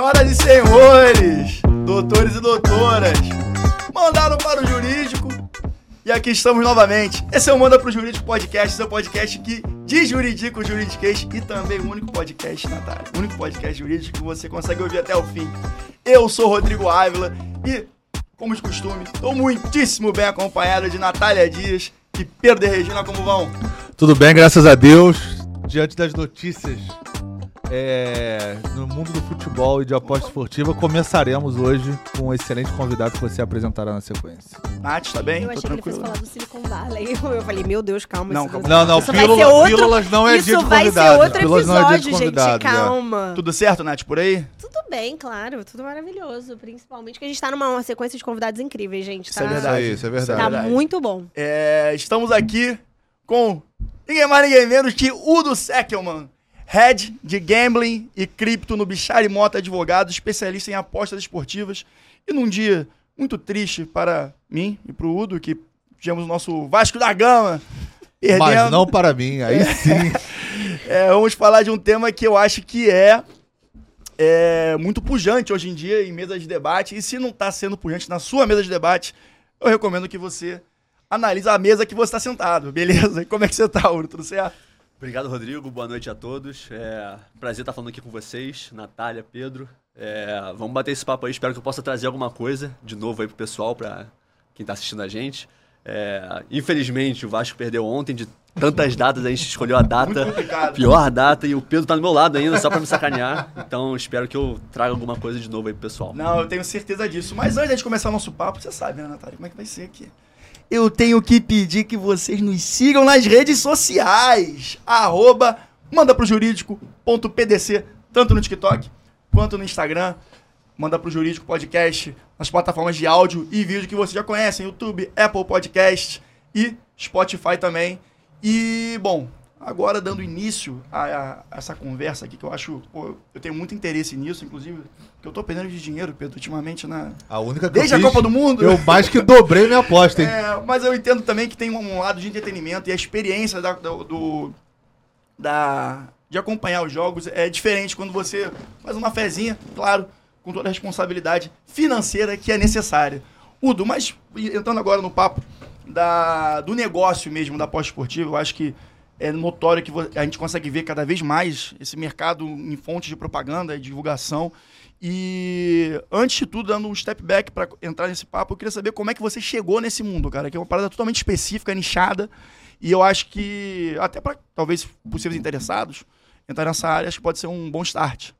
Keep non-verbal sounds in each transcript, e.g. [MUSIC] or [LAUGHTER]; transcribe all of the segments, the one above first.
Senhoras e senhores, doutores e doutoras, mandaram para o jurídico e aqui estamos novamente. Esse é o Manda pro Jurídico Podcast, seu podcast que desjuridica o juridiquês e também o único podcast, Natália, o único podcast jurídico que você consegue ouvir até o fim. Eu sou Rodrigo Ávila e, como de costume, estou muitíssimo bem acompanhado de Natália Dias e Pedro de Regina, como vão? Tudo bem, graças a Deus. Diante das notícias é, no mundo do futebol e de aposta esportiva, começaremos hoje com um excelente convidado que você apresentará na sequência. Nath, tá bem? Eu Tô achei que ele tranquilo. fosse falar do Silicon Valley. [LAUGHS] Eu falei, meu Deus, calma. Não, isso calma. Não, não, isso vai pílula- outro, pílulas não é isso dia de vai convidado. ser outro Pílulas não é episódio, gente. convidado, é. Calma. Tudo certo, Nath, por aí? Tudo bem, claro. Tudo maravilhoso. Principalmente que a gente tá numa uma sequência de convidados incríveis, gente. Isso Tá, é verdade. Isso aí, isso é verdade. Tá verdade. muito bom. É, estamos aqui com ninguém mais, ninguém menos que Udo Seckelman, head de gambling e cripto no Bichari Mota Advogados, especialista em apostas esportivas. E num dia muito triste para mim e para o Udo, que tivemos o nosso Vasco da Gama [LAUGHS] perdendo. Mas não para mim, aí sim. [LAUGHS] É, vamos falar de um tema que eu acho que é, é muito pujante hoje em dia em mesa de debate. E se não está sendo pujante na sua mesa de debate, eu recomendo que você analise a mesa que você está sentado, beleza? [LAUGHS] Como é que você está, Uro? Tudo certo? Obrigado, Rodrigo. Boa noite a todos. É prazer estar falando aqui com vocês, Natália, Pedro. É, vamos bater esse papo aí. Espero que eu possa trazer alguma coisa de novo aí pro pessoal, para quem está assistindo a gente. É, infelizmente, o Vasco perdeu ontem de tantas datas, a gente escolheu a data, pior data, e o Pedro tá do meu lado ainda, só para me sacanear. Então, espero que eu traga alguma coisa de novo aí pro pessoal. Não, eu tenho certeza disso. Mas antes de começar o nosso papo, você sabe, né, Natália? Como é que vai ser aqui? Eu tenho que pedir que vocês nos sigam nas redes sociais. Arroba manda pro jurídico.pdc, tanto no TikTok quanto no Instagram. Manda pro Jurídico Podcast nas plataformas de áudio e vídeo que vocês já conhecem: YouTube, Apple Podcast e Spotify também. E, bom, agora dando início a, a- a essa conversa aqui, que eu acho. pô, eu tenho muito interesse nisso, inclusive, que eu tô perdendo de dinheiro, Pedro, ultimamente, na. A única que Desde eu a fiz, Copa do Mundo. Eu mais que dobrei minha aposta, hein? [LAUGHS] É, mas eu entendo também que tem um lado de entretenimento e a experiência da, do, do- da- de acompanhar os jogos é diferente quando você faz uma fezinha, claro, com toda a responsabilidade financeira que é necessária. Udo, mas entrando agora no papo da, do negócio mesmo da pós-esportiva, eu acho que é notório que a gente consegue ver cada vez mais esse mercado em fontes de propaganda e divulgação. E antes de tudo, dando um step back para entrar nesse papo, eu queria saber como é que você chegou nesse mundo, cara, que é uma parada totalmente específica, nichada, e eu acho que até para talvez possíveis interessados entrar nessa área, acho que pode ser um bom start.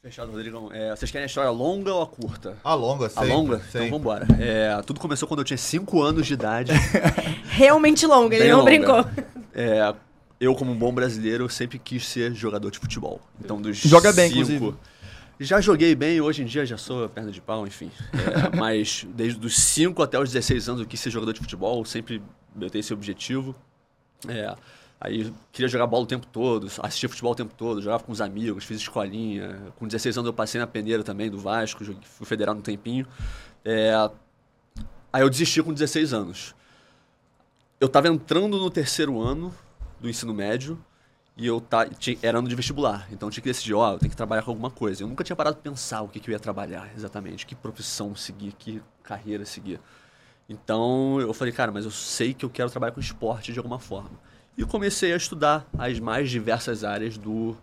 Fechado, Rodrigão. É, vocês querem a história longa ou a curta? A longa, A sempre, longa? sempre. Então vambora. É, tudo começou quando eu tinha 5 anos de idade. [LAUGHS] Realmente longa, ele Bem não longa. brincou. É, eu, como um bom brasileiro, sempre quis ser jogador de futebol. Então, dos Joga bem, cinco- inclusive. Já joguei bem, hoje em dia já sou perna de pau, enfim. É, [LAUGHS] mas desde os 5 até os 16 anos eu quis ser jogador de futebol, sempre eu tenho esse objetivo. É, aí queria jogar bola o tempo todo, assistir futebol o tempo todo, jogava com os amigos, fiz escolinha. Com 16 anos eu passei na peneira também, do Vasco, fui federal no tempinho. É, aí eu desisti com 16 anos. Eu tava entrando no terceiro ano do ensino médio e eu ta, ti- era ano de vestibular. Então tinha que decidir, ó, eu tenho que trabalhar com alguma coisa. Eu nunca tinha parado pra pensar o que, que eu ia trabalhar exatamente, que profissão seguir, que carreira seguir. Então eu falei, cara, mas eu sei que eu quero trabalhar com esporte de alguma forma. E comecei a estudar as mais diversas áreas do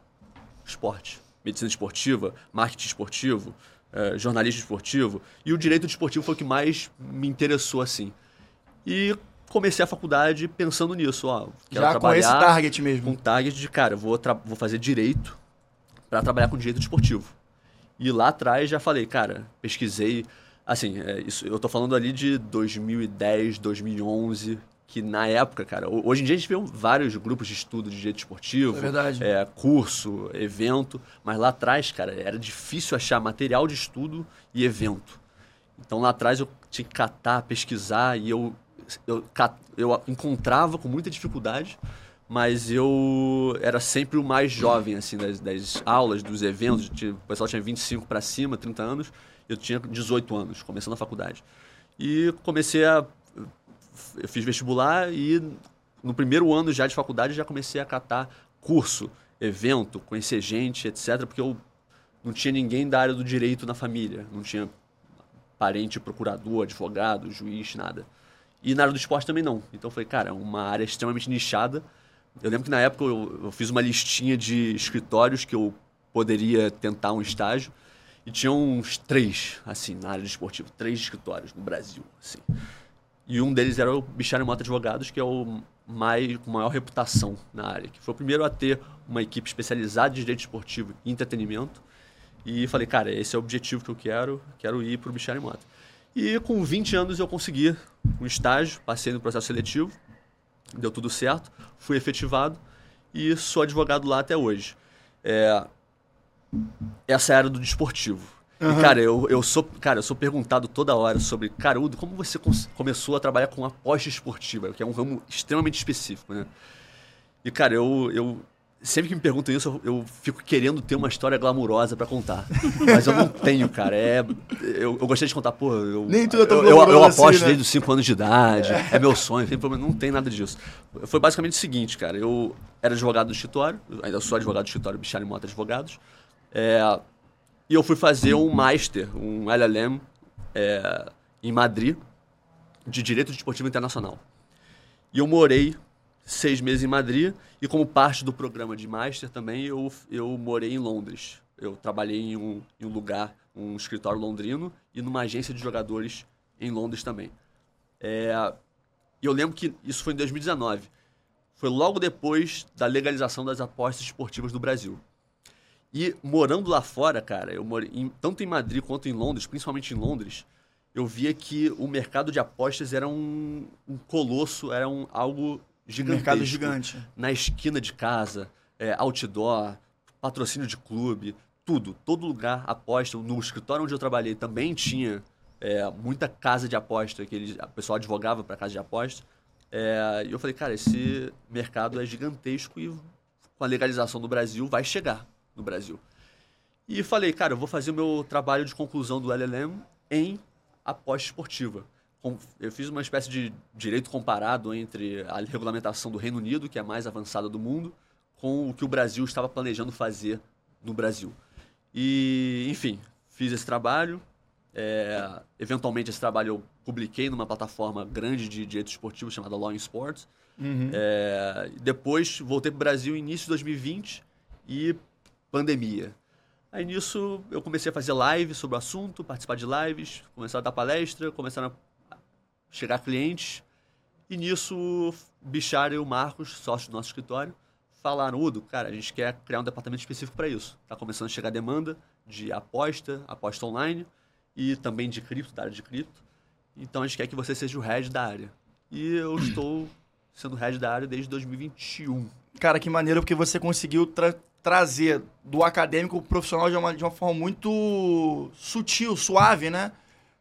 esporte. Medicina esportiva, marketing esportivo, eh, jornalismo esportivo. E o direito desportivo foi o que mais me interessou, assim. E comecei a faculdade pensando nisso, ó. Já com esse target mesmo. com target de, cara, eu vou, vou fazer direito para trabalhar com direito desportivo. E lá atrás já falei, cara, pesquisei, assim, é, isso, eu tô falando ali de 2010, 2011, que na época, cara, ho- hoje em dia a gente vê vários grupos de estudo de direito esportivo, É verdade. é, curso, evento, mas lá atrás, cara, era difícil achar material de estudo e evento. Então lá atrás eu tinha que catar, pesquisar e eu, eu, eu encontrava com muita dificuldade, mas eu era sempre o mais jovem assim das, das aulas, dos eventos. O pessoal tinha 25 para cima, 30 anos, eu tinha 18 anos, começando a faculdade. E comecei a. Eu fiz vestibular e no primeiro ano já de faculdade já comecei a catar curso, evento, conhecer gente, etc. Porque eu não tinha ninguém da área do direito na família. Não tinha parente, procurador, advogado, juiz, nada. E na área do esporte também não. Então falei, cara, é uma área extremamente nichada. Eu lembro que na época eu, eu fiz uma listinha de escritórios que eu poderia tentar um estágio. E tinha uns três, assim, na área de esportivo. Três escritórios no Brasil, assim. E um deles era o Bichara Mota Advogados, que é o mais, com maior reputação na área. Que foi o primeiro a ter uma equipe especializada de direito esportivo e entretenimento. E falei, cara, esse é o objetivo que eu quero, quero ir para o Bichara Mota. E com 20 anos eu consegui um estágio, passei no processo seletivo, deu tudo certo, fui efetivado e sou advogado lá até hoje. É, essa era do desportivo. E, cara, eu, eu sou, cara, eu sou perguntado toda hora sobre, cara, Udo, como você começou a trabalhar com aposta esportiva, que é um ramo extremamente específico, né? E, cara, eu, eu sempre que me perguntam isso, eu, eu fico querendo ter uma história glamurosa pra contar. Mas eu não tenho, cara. É, eu, eu gostaria de contar, pô, eu, Nem tudo é tão eu, eu, eu glamuroso assim, aposto né? desde os 5 anos de idade, é, meu sonho, não tem nada disso. Foi basicamente o seguinte, cara, eu era advogado do escritório, ainda sou advogado do escritório Bichara e Mota Advogados, é, e eu fui fazer um Master, um LLM, é, em Madrid, de Direito Desportivo Internacional. E eu morei seis meses em Madrid e como parte do programa de Master também eu, eu morei em Londres. Eu trabalhei em um, em um lugar, um escritório londrino e numa agência de jogadores em Londres também. É, eu lembro que isso foi em 2019. Foi logo depois da legalização das apostas esportivas no Brasil. E morando lá fora, cara, eu morei em- tanto em Madrid quanto em Londres, principalmente em Londres, eu via que o mercado de apostas era um, um colosso, era um, algo gigantesco. Mercado gigante. Na esquina de casa, é, outdoor, patrocínio de clube, tudo. Todo lugar aposta. No escritório onde eu trabalhei também tinha é, muita casa de aposta, que eles, o pessoal advogava para casa de aposta. É, e eu falei, cara, esse mercado é gigantesco e com a legalização do Brasil vai chegar no Brasil. E falei, cara, eu vou fazer o meu trabalho de conclusão do LLM em aposta esportiva. Eu fiz uma espécie de direito comparado entre a regulamentação do Reino Unido, que é a mais avançada do mundo, com o que o Brasil estava planejando fazer no Brasil. E, enfim, fiz esse trabalho. É, eventualmente, esse trabalho eu publiquei numa plataforma grande de direito esportivo chamada Law in Sports. É, depois, voltei para o Brasil início de 2020 e pandemia. Aí nisso eu comecei a fazer live sobre o assunto, participar de lives, começar a dar palestra, começaram a chegar clientes. E nisso o Bichara e o Marcos, sócios do nosso escritório, falaram, Udo, cara, a gente quer criar um departamento específico para isso. Está começando a chegar demanda de aposta, aposta online e também de cripto, da área de cripto. Então a gente quer que você seja o head da área. E eu [CLEARS THROAT] estou sendo head da área desde 2021. Cara, que maneiro, porque você conseguiu tra- trazer do acadêmico pro profissional de uma, de uma forma muito sutil, suave, né?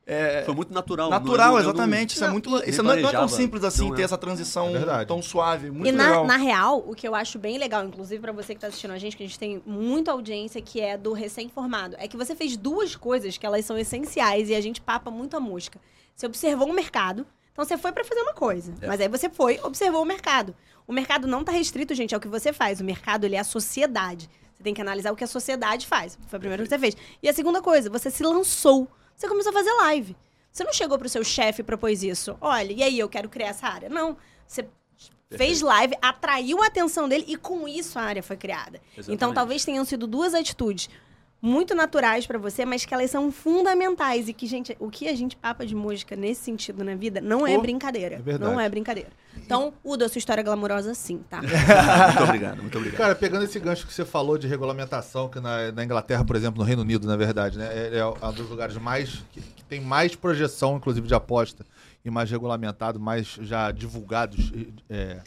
É, Foi muito natural. natural, não- eu não- exatamente. Isso é Não, muito. Isso não é, não é tão simples assim, não ter é. essa transição É tão suave. Muito E na, legal. na real, o que eu acho bem legal, inclusive pra você que tá assistindo a gente, que a gente tem muita audiência que é do recém-formado, é que você fez duas coisas que elas são essenciais e a gente papa muito a música. Você observou o mercado, então você foi pra fazer uma coisa, É. mas aí você foi, observou o mercado. O mercado não tá restrito, gente, ao que você faz. O mercado, ele é a sociedade. Você tem que analisar o que a sociedade faz. Foi a primeira que você fez. E a segunda coisa, você se lançou. Você começou a fazer live. Você não chegou pro seu chefe e propôs isso. Olha, e aí, eu quero criar essa área. Não. Você fez live, atraiu a atenção dele e com isso a área foi criada. Então Exatamente. talvez tenham sido duas atitudes muito naturais pra você, mas que elas são fundamentais e que, gente, o que a gente papa de música nesse sentido na vida não é Pô, brincadeira. é verdade. Não é brincadeira. Então, Udo, a sua história é glamurosa sim, tá? [LAUGHS] muito obrigado, muito obrigado. Cara, pegando esse gancho que você falou de regulamentação, que na, na Inglaterra, por exemplo, no Reino Unido, na verdade, né? É, é um dos lugares mais. Que, que tem mais projeção, inclusive, de aposta e mais regulamentado, mais já divulgados é,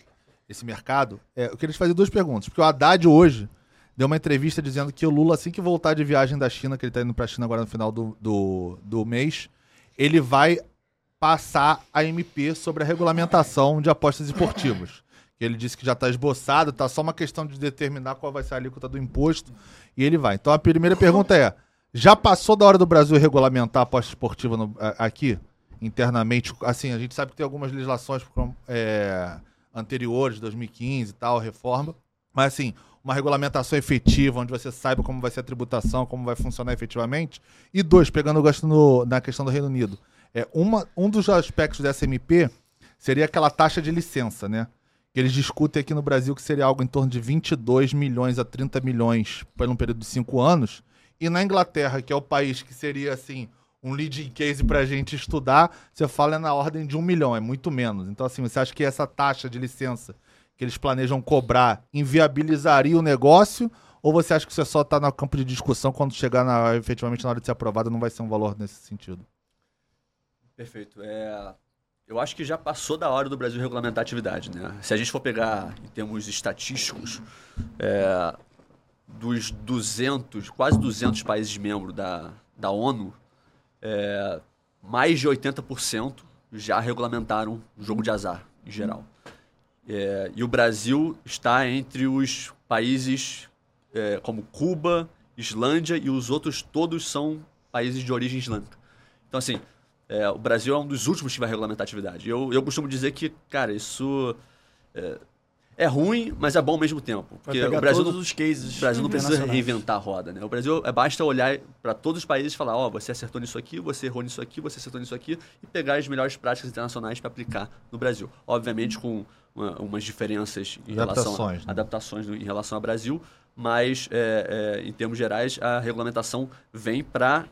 esse mercado. É, eu queria te fazer duas perguntas. Porque o Haddad hoje deu uma entrevista dizendo que o Lula, assim que voltar de viagem da China, que ele tá indo pra China agora no final do, do, do mês, ele vai passar a MP sobre a regulamentação de apostas esportivas. Ele disse que já está esboçado, tá só uma questão de determinar qual vai ser a alíquota do imposto e ele vai. Então a primeira pergunta é: já passou da hora do Brasil regulamentar a aposta esportiva no- a- aqui, internamente? Assim, a gente sabe que tem algumas legislações é, anteriores, 2015 e tal, reforma. Mas assim, uma regulamentação efetiva, onde você saiba como vai ser a tributação, como vai funcionar efetivamente. E dois, pegando o gosto no- na questão do Reino Unido. É, uma, um dos aspectos da SMP seria aquela taxa de licença, né? Que eles discutem aqui no Brasil que seria algo em torno de 22 milhões a 30 milhões por um período de cinco anos. E na Inglaterra, que é o país que seria, assim, um leading case pra gente estudar, você fala é na ordem de um milhão, é muito menos. Então, assim, você acha que essa taxa de licença que eles planejam cobrar inviabilizaria o negócio? Ou você acha que isso é só tá no campo de discussão quando chegar na, efetivamente na hora de ser aprovado não vai ser um valor nesse sentido? Perfeito. É, eu acho que já passou da hora do Brasil regulamentar a atividade. Né? Se a gente for pegar em termos estatísticos, é, dos 200, quase 200 países membros da, da ONU, é, mais de 80% já regulamentaram o jogo de azar, em geral. É, e o Brasil está entre os países é, como Cuba, Islândia e os outros todos são países de origem islâmica. Então, assim, é, o Brasil é um dos últimos que vai regulamentar a atividade. Eu, eu costumo dizer que, cara, isso é, é ruim, mas é bom ao mesmo tempo. Porque o Brasil todos não os cases o Brasil não precisa reinventar a roda, né? O Brasil é basta olhar para todos os países e falar, ó, você acertou nisso aqui, você errou nisso aqui, você acertou nisso aqui e pegar as melhores práticas internacionais para aplicar no Brasil. Obviamente com uma- umas diferenças em relação Adaptações, a, né? adaptações em relação ao Brasil, mas é, é, em termos gerais a regulamentação vem para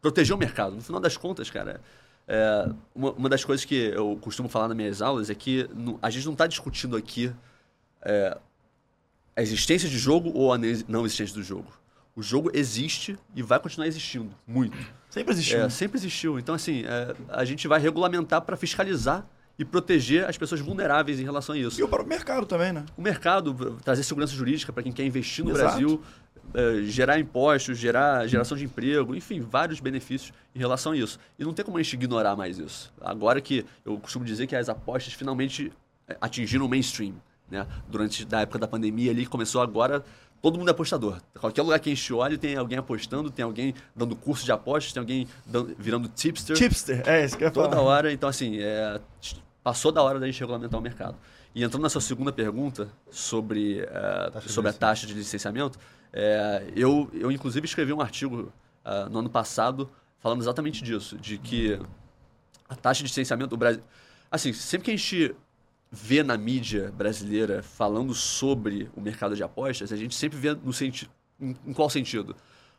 proteger o mercado. No final das contas, cara, é, uma, uma das coisas que eu costumo falar nas minhas aulas é que no- a gente não está discutindo aqui é, a existência de jogo ou a não existência do jogo. O jogo existe e vai continuar existindo, muito. Sempre existiu. É, sempre existiu. Então, assim, é, a gente vai regulamentar para fiscalizar e proteger as pessoas vulneráveis em relação a isso. E o próprio mercado também, né? O mercado, trazer segurança jurídica para quem quer investir no Exato. Brasil, eh, gerar impostos, gerar geração de emprego, enfim, vários benefícios em relação a isso. E não tem como a gente ignorar mais isso. Agora que eu costumo dizer que as apostas finalmente eh, atingiram o mainstream, né? Durante da época da pandemia ali começou agora todo mundo é apostador. Qualquer lugar que a gente olha tem alguém apostando, tem alguém dando curso de apostas, tem alguém dando- virando tipster Tipster, é isso que eu ia toda falar. hora. Então, assim, é, passou da hora da gente regulamentar o mercado. E entrando na sua segunda pergunta sobre, é, Taxa sobre a taxa de licenciamento, é, eu, eu inclusive escrevi um artigo ah, no ano passado falando exatamente disso, de que a taxa de licenciamento do Brasil... Assim, sempre que a gente vê na mídia brasileira falando sobre o mercado de apostas, a gente sempre vê no sentido... Em, em qual sentido?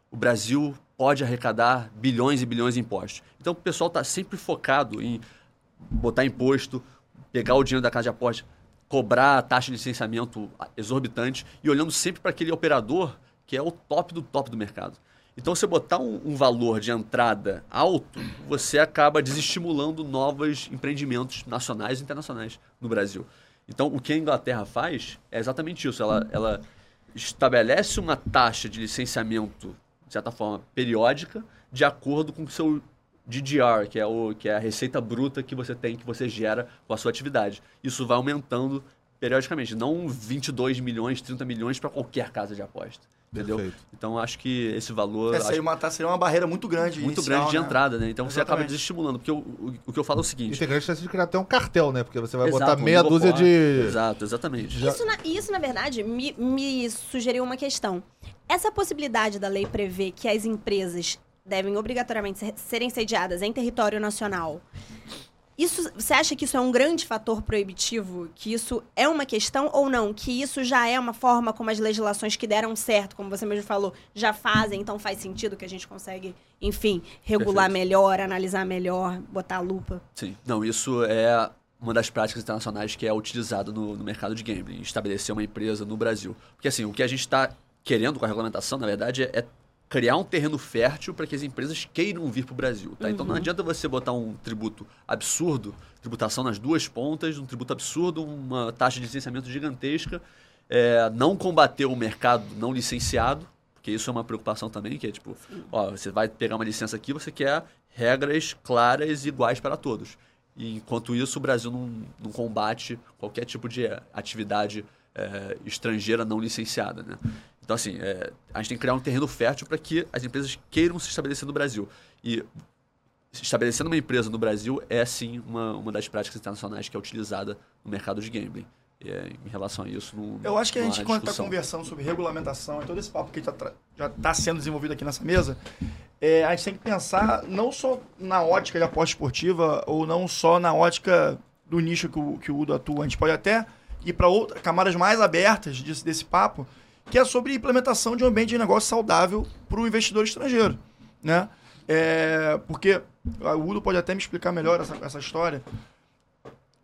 O Brasil pode arrecadar bilhões e bilhões de impostos. Então o pessoal está sempre focado em botar imposto, pegar o dinheiro da casa de apostas, cobrar a taxa de licenciamento exorbitante e olhando sempre para aquele operador que é o top do top do mercado. Então, você botar um, um valor de entrada alto, você acaba desestimulando novos empreendimentos nacionais e internacionais no Brasil. Então, o que a Inglaterra faz é exatamente isso. Ela, ela estabelece uma taxa de licenciamento, de certa forma, periódica, de acordo com o seu DDR, que é, o, que é a receita bruta que você tem, que você gera com a sua atividade. Isso vai aumentando periodicamente, não 22 milhões, 30 milhões para qualquer casa de aposta. Entendeu? Perfeito. Então acho que esse valor Essa aí acho uma, tá, seria uma barreira muito grande. muito inicial, grande de né? entrada, né? Então você acaba Exatamente. desestimulando. Porque o, o, o que eu falo é o seguinte. tem grande chance de criar até um cartel, né? Porque você vai Exato, botar um meia dúzia de. Exato, exatamente. Já- Isso, na, isso, na verdade, me, me sugeriu uma questão. Essa possibilidade da lei prever que as empresas devem obrigatoriamente ser- serem sediadas em território nacional. Isso, você acha que isso é um grande fator proibitivo? Que isso é uma questão ou não? Que isso já é uma forma como as legislações que deram certo, como você mesmo falou, já fazem, então faz sentido que a gente consegue, enfim, regular Perfeito. melhor, analisar melhor, botar a lupa. Sim. Não, isso é uma das práticas internacionais que é utilizada no, no mercado de gambling, estabelecer uma empresa no Brasil. Porque assim, o que a gente está querendo com a regulamentação, na verdade, é, é criar um terreno fértil para que as empresas queiram vir para o Brasil. Tá? Então não adianta você botar um tributo absurdo, tributação nas duas pontas, um tributo absurdo, uma taxa de licenciamento gigantesca, é, não combater o mercado não licenciado, porque isso é uma preocupação também, que é tipo, ó, você vai pegar uma licença aqui, você quer regras claras e iguais para todos. E enquanto isso, o Brasil não, não combate qualquer tipo de atividade eh, estrangeira não licenciada, né? Então, assim, eh, a gente tem que criar um terreno fértil para que as empresas queiram se estabelecer no Brasil. E estabelecendo uma empresa no Brasil é, sim, uma, uma das práticas internacionais que é utilizada no mercado de gambling. é, em relação a isso. Não, Eu acho que a gente, quando está conversando sobre regulamentação e todo esse papo que tá já está sendo desenvolvido aqui nessa mesa, é, a gente tem que pensar não só na ótica de aposta esportiva ou não só na ótica do nicho que o, que o Udo atua. A gente pode até ir para outras camadas mais abertas desse, desse papo, que é sobre implementação de um ambiente de negócio saudável para o investidor estrangeiro. Né? É, porque o Udo pode até me explicar melhor essa, essa história.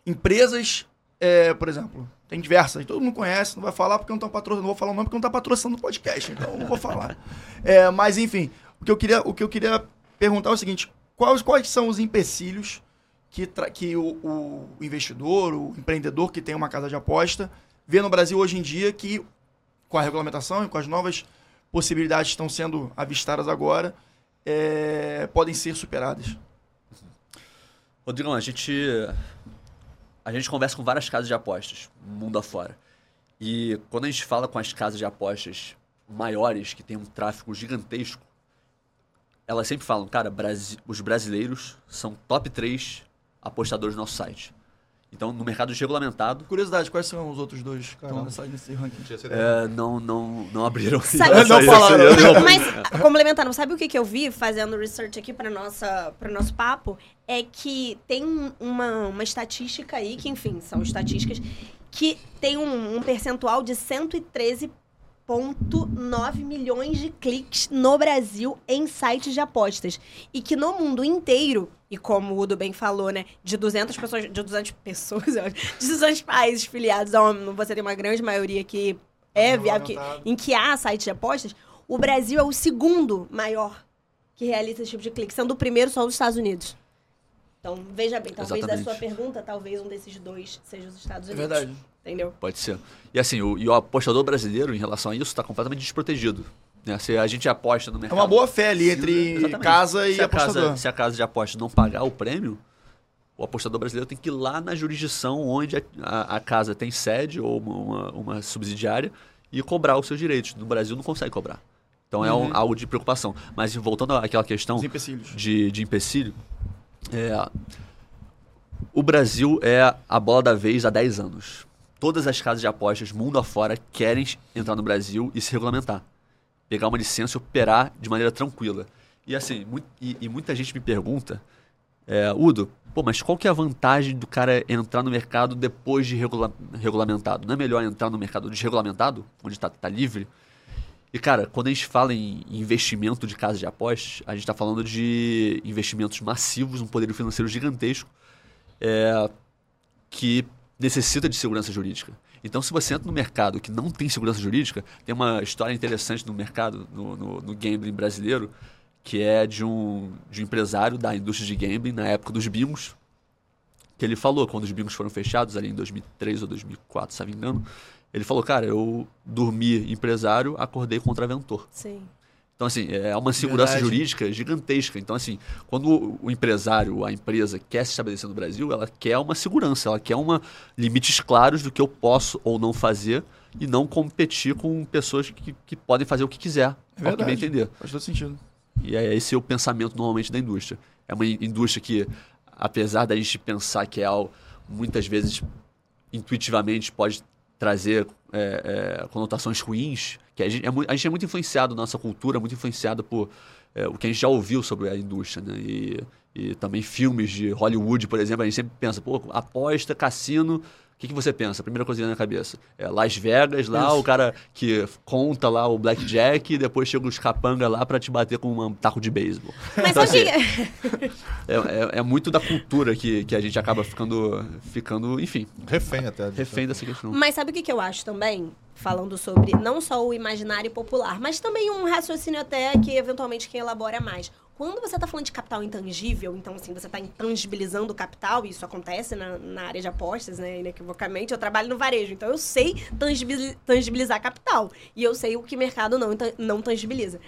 Empresas é, por exemplo, tem diversas, todo mundo conhece, não vai falar porque não estão patrocinando, não vou falar o nome porque não está patrocinando o podcast, então não vou falar. É, mas enfim, o que eu queria, o que eu queria perguntar é o seguinte: quais, quais são os empecilhos que, que o, o investidor, o empreendedor que tem uma casa de aposta, vê no Brasil hoje em dia que, com a regulamentação e com as novas possibilidades que estão sendo avistadas agora, é, podem ser superadas? Rodrigão, a gente, a gente conversa com várias casas de apostas, mundo afora. E quando a gente fala com as casas de apostas maiores, que tem um tráfego gigantesco, elas sempre falam, cara, os brasileiros são top 3 apostadores do nosso site. Então, no mercado desregulamentado, Curiosidade, quais são os outros dois que estão nessa, nesse ranking? É, não, não, não abriram. Sabe- [LAUGHS] Não essa- falaram. não- [LAUGHS] Mas, complementando, sabe o que, que eu vi fazendo research aqui para nossa para nosso papo? É que tem uma, uma estatística aí, que enfim, são estatísticas, que tem um, um percentual de 113,9 milhões de cliques no Brasil em sites de apostas. E que no mundo inteiro, e como o Udo bem falou, né, de 200 pessoas, de 200 pessoas, [LAUGHS] eu acho, de 200 países filiados a ONU, você tem uma grande maioria que é viável, que, em que há sites de apostas, o Brasil é o segundo maior que realiza esse tipo de clique, sendo o primeiro só os Estados Unidos. Então, veja bem, talvez da Exatamente. sua pergunta, talvez um desses dois seja os Estados É Unidos. verdade. Entendeu? Pode ser. E assim, o, e o apostador brasileiro, em relação a isso, está completamente desprotegido. Né? Se a gente aposta no É mercado... uma boa fé ali entre exatamente. casa e se a apostador. Casa, se a casa de apostas não pagar o prêmio, o apostador brasileiro tem que ir lá na jurisdição onde a, a- a casa tem sede ou uma, uma- uma subsidiária e cobrar os seus direitos. No Brasil não consegue cobrar. Então é um- Uhum. algo de preocupação. Mas voltando àquela questão de, de empecilho, é, o Brasil é a bola da vez há 10 anos. Todas as casas de apostas, mundo afora, querem entrar no Brasil e se regulamentar. Pegar uma licença e operar de maneira tranquila. E assim, mui- e, e muita gente me pergunta, é, Udo, pô, mas qual que é a vantagem do cara entrar no mercado depois de regula- regulamentado? Não é melhor entrar no mercado desregulamentado, onde está tá livre? E, cara, quando a gente fala em investimento de casa de apostas, a gente está falando de investimentos massivos, um poder financeiro gigantesco, é, que necessita de segurança jurídica. Então, se você entra no mercado que não tem segurança jurídica, tem uma história interessante no mercado, no, no, no gambling brasileiro, que é de um, de um empresário da indústria de gambling na época dos bingos, que ele falou, quando os bingos foram fechados, ali em 2003 ou 2004, se não me engano, ele falou, cara, eu dormi empresário, acordei contraventor. Sim. Então, assim, é uma segurança Verdade. jurídica gigantesca. Então, assim, quando o- empresário, a empresa quer se estabelecer no Brasil, ela quer uma segurança, ela quer uma, limites claros do que eu posso ou não fazer e não competir com pessoas que, que podem fazer o que quiser, É ao que bem entender. Faz todo sentido. E é esse é o pensamento normalmente da indústria. É uma in- indústria que, apesar da gente pensar que é algo, muitas vezes, intuitivamente pode trazer é, é, conotações ruins, que a gente, é, a gente é muito influenciado, nossa cultura é muito influenciada por é, o que a gente já ouviu sobre a indústria, né? E, e também filmes de Hollywood, por exemplo, a gente sempre pensa, pô, aposta, cassino, que, que você pensa? A primeira coisa que vem na cabeça é Las Vegas, lá Isso. o cara que conta lá o blackjack e depois chega os capanga lá pra te bater com um taco de beisebol. Mas Então, assim, que... é, é- é muito da cultura que, que a gente acaba ficando, ficando, enfim, Refém até. refém dessa questão. Mas sabe o que, que eu acho também? Falando sobre não só o imaginário popular, mas também um raciocínio até que eventualmente quem elabora mais. Quando você está falando de capital intangível, então assim, você está intangibilizando o capital, e isso acontece na, na área de apostas, né, inequivocamente, eu trabalho no varejo, então eu sei tangibil- tangibilizar capital. E eu sei o que mercado não, não tangibiliza.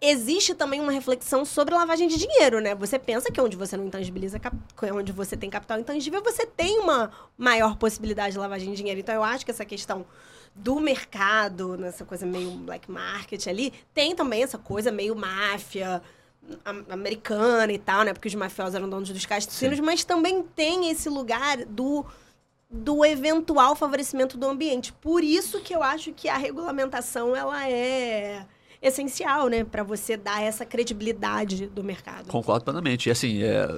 Existe também uma reflexão sobre lavagem de dinheiro, né? Você pensa que onde você não intangibiliza, onde você tem capital intangível, você tem uma maior possibilidade de lavagem de dinheiro. Então eu acho que essa questão do mercado, nessa coisa meio black market ali, tem também essa coisa meio máfia am- americana e tal, né? Porque os mafiosos eram donos dos cassinos, mas também tem esse lugar do do eventual favorecimento do ambiente. Por isso que eu acho que a regulamentação ela é essencial, né, para você dar essa credibilidade do mercado. Concordo plenamente. E assim, é,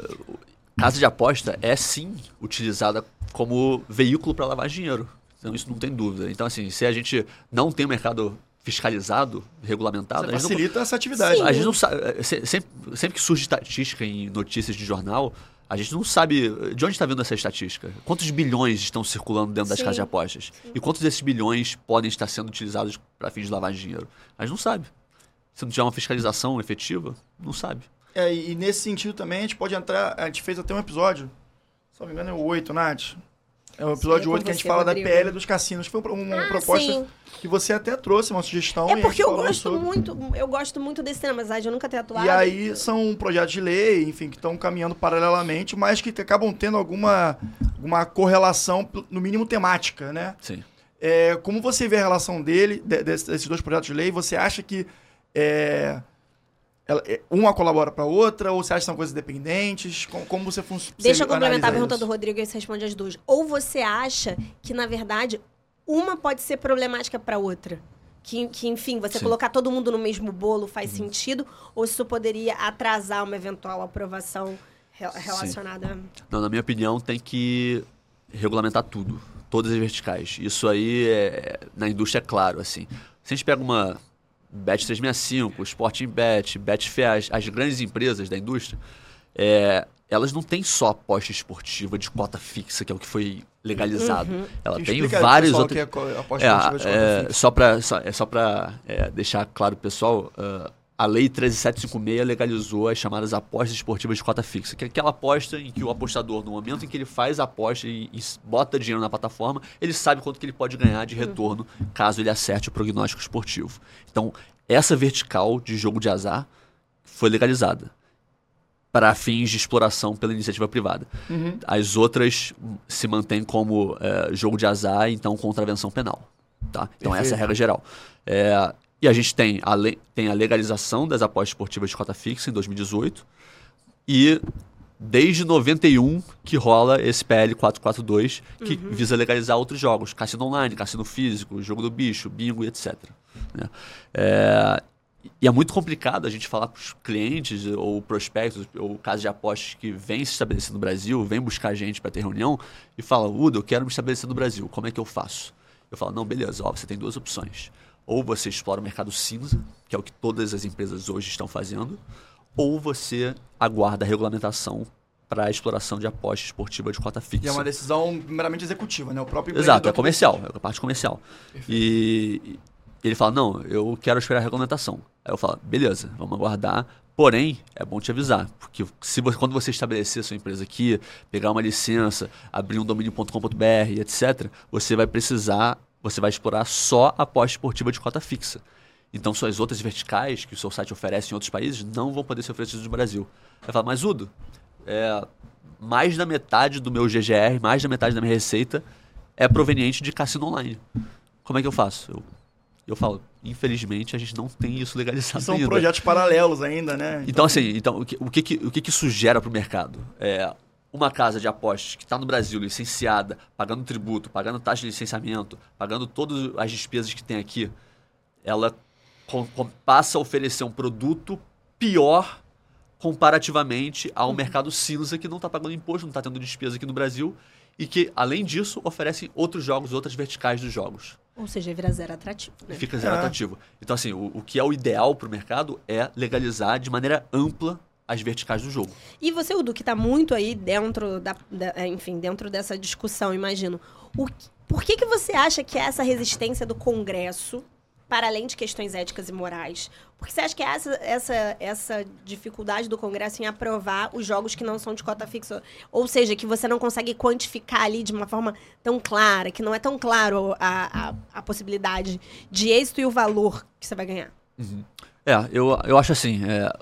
casa de aposta é sim utilizada como veículo para lavar dinheiro. Então isso não tem dúvida. Então assim, se a gente não tem um mercado fiscalizado, regulamentado, Você a gente não facilita essa atividade. A gente não sabe. se- Sempre, sempre que surge estatística em notícias de jornal, a gente não sabe de onde está vindo essa estatística. Quantos bilhões estão circulando dentro das Sim. casas de apostas? E quantos desses bilhões podem estar sendo utilizados para fins de lavagem de dinheiro? A gente não sabe. Se não tiver uma fiscalização efetiva, não sabe. É, e nesse sentido também a gente pode entrar. A gente fez até um episódio, se não me engano é o 8, Nath. É o episódio Sim, é 8 com que a gente fala Rodrigo. da PL dos cassinos, que foi uma Ah, proposta sim. que você até trouxe, uma sugestão. É porque eu gosto sobre. muito, eu gosto muito desse tema, mas eu nunca tenho atuado. E aí são projetos de lei, enfim, que estão caminhando paralelamente, mas que acabam tendo alguma, alguma correlação, no mínimo temática, né? Sim. É, como você vê a relação dele, de- desse- desses dois projetos de lei? Você acha que é, ela- é, uma colabora para a outra, ou você acha que são coisas dependentes? Como, como você funciona? Deixa eu complementar a pergunta do Rodrigo e você responde as duas. Ou você acha que, na verdade, uma pode ser problemática para outra? Que, que, enfim, você Sim. colocar todo mundo no mesmo bolo faz Uhum. sentido? Ou isso poderia atrasar uma eventual aprovação re- relacionada... Não, na minha opinião, tem que regulamentar tudo. Todas as verticais. Isso aí, é, na indústria, é claro. Assim. Se a gente pega uma Bet365, Sporting Bet, Betfair, as, as grandes empresas da indústria, é, elas não têm só aposta esportiva de cota fixa, que é o que foi legalizado. Ela tem vários outros... Que é aposta É, é, fixa. só para só, é só pra, é, deixar claro, pessoal, ah, a Lei 13756 legalizou as chamadas apostas esportivas de cota fixa, que é aquela aposta em que o apostador, no momento em que ele faz a aposta e, e bota dinheiro na plataforma, ele sabe quanto que ele pode ganhar de retorno caso ele acerte o prognóstico esportivo. Então, essa vertical de jogo de azar foi legalizada para fins de exploração pela iniciativa privada. Uhum. As outras se mantêm como é, jogo de azar, então contravenção penal. Tá? Então essa é a Perfeito. regra geral. É, e a gente tem a, tem a legalização das apostas esportivas de cota fixa em 2018 e desde 91 que rola esse PL 442 que visa legalizar outros jogos, cassino online, cassino físico, jogo do bicho, bingo e etc. né? É, e é muito complicado a gente falar para os clientes ou prospectos ou casos de apostas que vêm se estabelecer no Brasil, vêm buscar a gente para ter reunião e fala, Uda, eu quero me estabelecer no Brasil, como é que eu faço? Eu falo, não, beleza, ó, você tem duas opções. Ou você explora o mercado cinza, que é o que todas as empresas hoje estão fazendo, ou você aguarda a regulamentação para a exploração de aposta esportiva de cota fixa. E é uma decisão meramente executiva, né? O próprio Exato, é comercial, é a parte comercial. E, e ele fala, não, eu quero esperar a regulamentação. Aí eu falo, beleza, vamos aguardar. Porém, é bom te avisar, porque se você, quando você estabelecer a sua empresa aqui, pegar uma licença, abrir um domínio.com.br, etc., você vai precisar, você vai explorar só a aposta esportiva de cota fixa. Então, suas outras verticais que o seu site oferece em outros países não vão poder ser oferecidas no Brasil. Aí fala, mas Udo, é, mais da metade do meu GGR, mais da metade da minha receita é proveniente de cassino online. Como é que eu faço? Eu, eu falo, infelizmente a gente não tem isso legalizado São ainda. projetos paralelos ainda, né? Então, assim, então, o, que, o, que, o que, que isso gera para o mercado? É, uma casa de apostas que está no Brasil, licenciada, pagando tributo, pagando taxa de licenciamento, pagando todas as despesas que tem aqui, ela com- com- passa a oferecer um produto pior comparativamente ao mercado cinza que não está pagando imposto, não está tendo despesa aqui no Brasil e que, além disso, oferece outros jogos, outras verticais dos jogos. Ou seja, vira zero atrativo. E Né? fica zero É. atrativo. Então, assim, o, o que é o ideal para o mercado é legalizar de maneira ampla as verticais do jogo. E você, Udu, que está muito aí dentro da, da- é, enfim, dentro dessa discussão, imagino. O que- por que, que você acha que é essa resistência do Congresso, para além de questões éticas e morais? Porque você acha que é essa, essa, essa dificuldade do Congresso em aprovar os jogos que não são de cota fixa? Ou seja, que você não consegue quantificar ali de uma forma tão clara, que não é tão claro a, a, a possibilidade de êxito e o valor que você vai ganhar? É, eu, eu acho assim, é,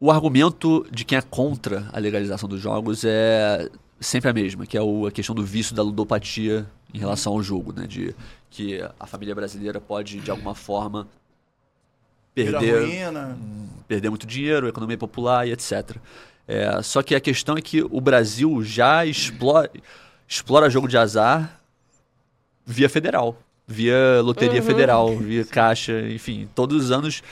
o argumento de quem é contra a legalização dos jogos é sempre a mesma, que é o- a questão do vício da ludopatia em relação ao jogo, né? De que a família brasileira pode, de alguma forma, perder, ruína. perder muito dinheiro, economia popular e etc. É, só que a questão é que o Brasil já explora, explora jogo de azar via federal, via loteria Uhum. federal, [LAUGHS] via caixa, enfim, todos os anos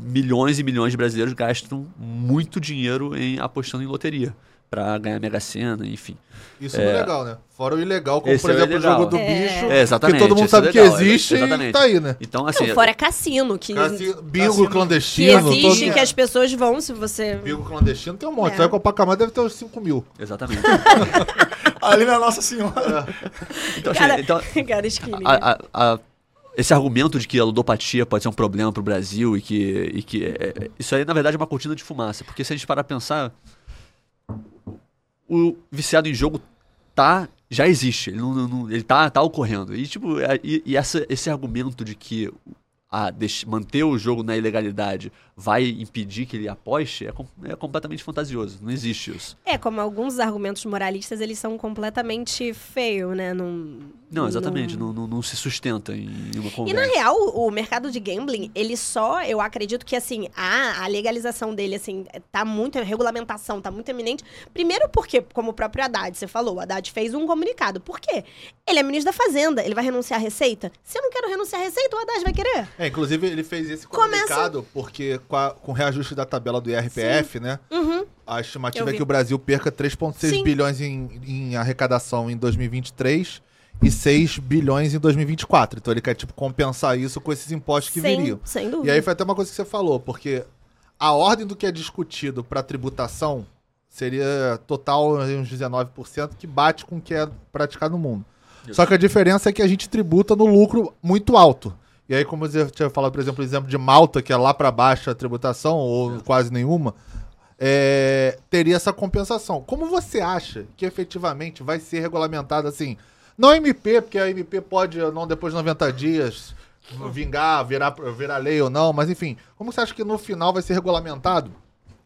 milhões e milhões de brasileiros gastam muito dinheiro em apostando em loteria pra ganhar Mega Sena, enfim. Isso é legal, né? Fora o ilegal, como Esse por é o exemplo o jogo do É. bicho. É, exatamente, Que todo mundo esse é sabe que legal, existe exatamente. e tá aí, né? Então, assim, Não, fora cassino, que, Cassino- bingo Cassino- que clandestino. existe, todo- que as pessoas vão se você... Bingo clandestino tem um monte. É. Só em Copacabana deve ter uns 5 mil. exatamente. [LAUGHS] Ali na Nossa Senhora. Então, assim, Cara, então, [LAUGHS] cara a- a- a- esse argumento de que a ludopatia pode ser um problema pro Brasil e que, e que é- é- isso aí, na verdade, é uma cortina de fumaça. Porque se a gente parar pra pensar, o viciado em jogo tá já existe, ele, não, não- ele tá, tá ocorrendo. E, tipo, é- e, e essa, esse argumento de que a, manter o jogo na ilegalidade vai impedir que ele aposte é, com- é completamente fantasioso. Não existe isso. É, como alguns argumentos moralistas, eles são completamente feio, né? Num, Não, exatamente. num- Não, não, não se sustenta em uma E conversa. na real, o mercado de gambling, ele só, eu acredito que assim, a, a legalização dele, assim, tá muito, a regulamentação tá muito eminente. Primeiro porque, como o próprio Haddad, você falou, o Haddad fez um comunicado. Por quê? Ele é ministro da Fazenda, ele vai renunciar à Receita? Se eu não quero renunciar à Receita, o Haddad vai querer. É, inclusive ele fez esse Começa- comunicado porque com, a- com o reajuste da tabela do IRPF, né? Uhum. A estimativa é que o Brasil perca 3,6 Sim. bilhões em, em arrecadação em 2023 e 6 bilhões em 2024. Então ele quer, tipo, compensar isso com esses impostos que sem, viriam. sem E dúvida. aí foi até uma coisa que você falou, porque a ordem do que é discutido para tributação seria total uns 19%, que bate com o que é praticado no mundo. Só que a diferença é que a gente tributa no lucro muito alto. E aí, como você tinha falado, por exemplo, o exemplo de Malta, que é lá para baixo a tributação, ou quase nenhuma, é, teria essa compensação. Como você acha que efetivamente vai ser regulamentado assim? Não a MP, porque a MP pode, não depois de 90 dias, vingar, virar, virar lei ou não, mas enfim, como você acha que no final vai ser regulamentado?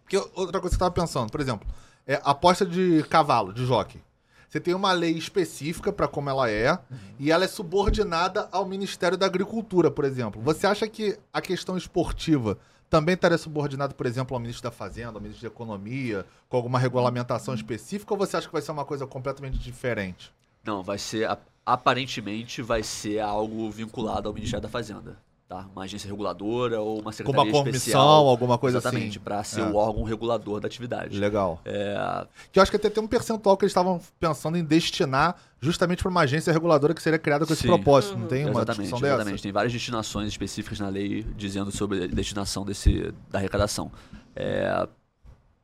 Porque outra coisa que você estava pensando, por exemplo, é aposta de cavalo, de jockey. Você tem uma lei específica para como ela é e ela é subordinada ao Ministério da Agricultura, por exemplo. Você acha que a questão esportiva também estaria subordinada, por exemplo, ao ministro da Fazenda, ao ministro da Economia, com alguma regulamentação específica, ou você acha que vai ser uma coisa completamente diferente? Não, vai ser. Aparentemente vai ser algo vinculado ao Ministério da Fazenda. Tá? Uma agência reguladora ou uma Com secretaria uma comissão, especial. alguma coisa Exatamente, assim? para ser É. o órgão regulador da atividade. Legal. É, Que eu acho que até tem um percentual que eles estavam pensando em destinar justamente para uma agência reguladora que seria criada com esse Sim. propósito. Não tem uma exatamente, discussão exatamente. dessa? Tem várias destinações específicas na lei dizendo sobre a destinação desse, da arrecadação. É,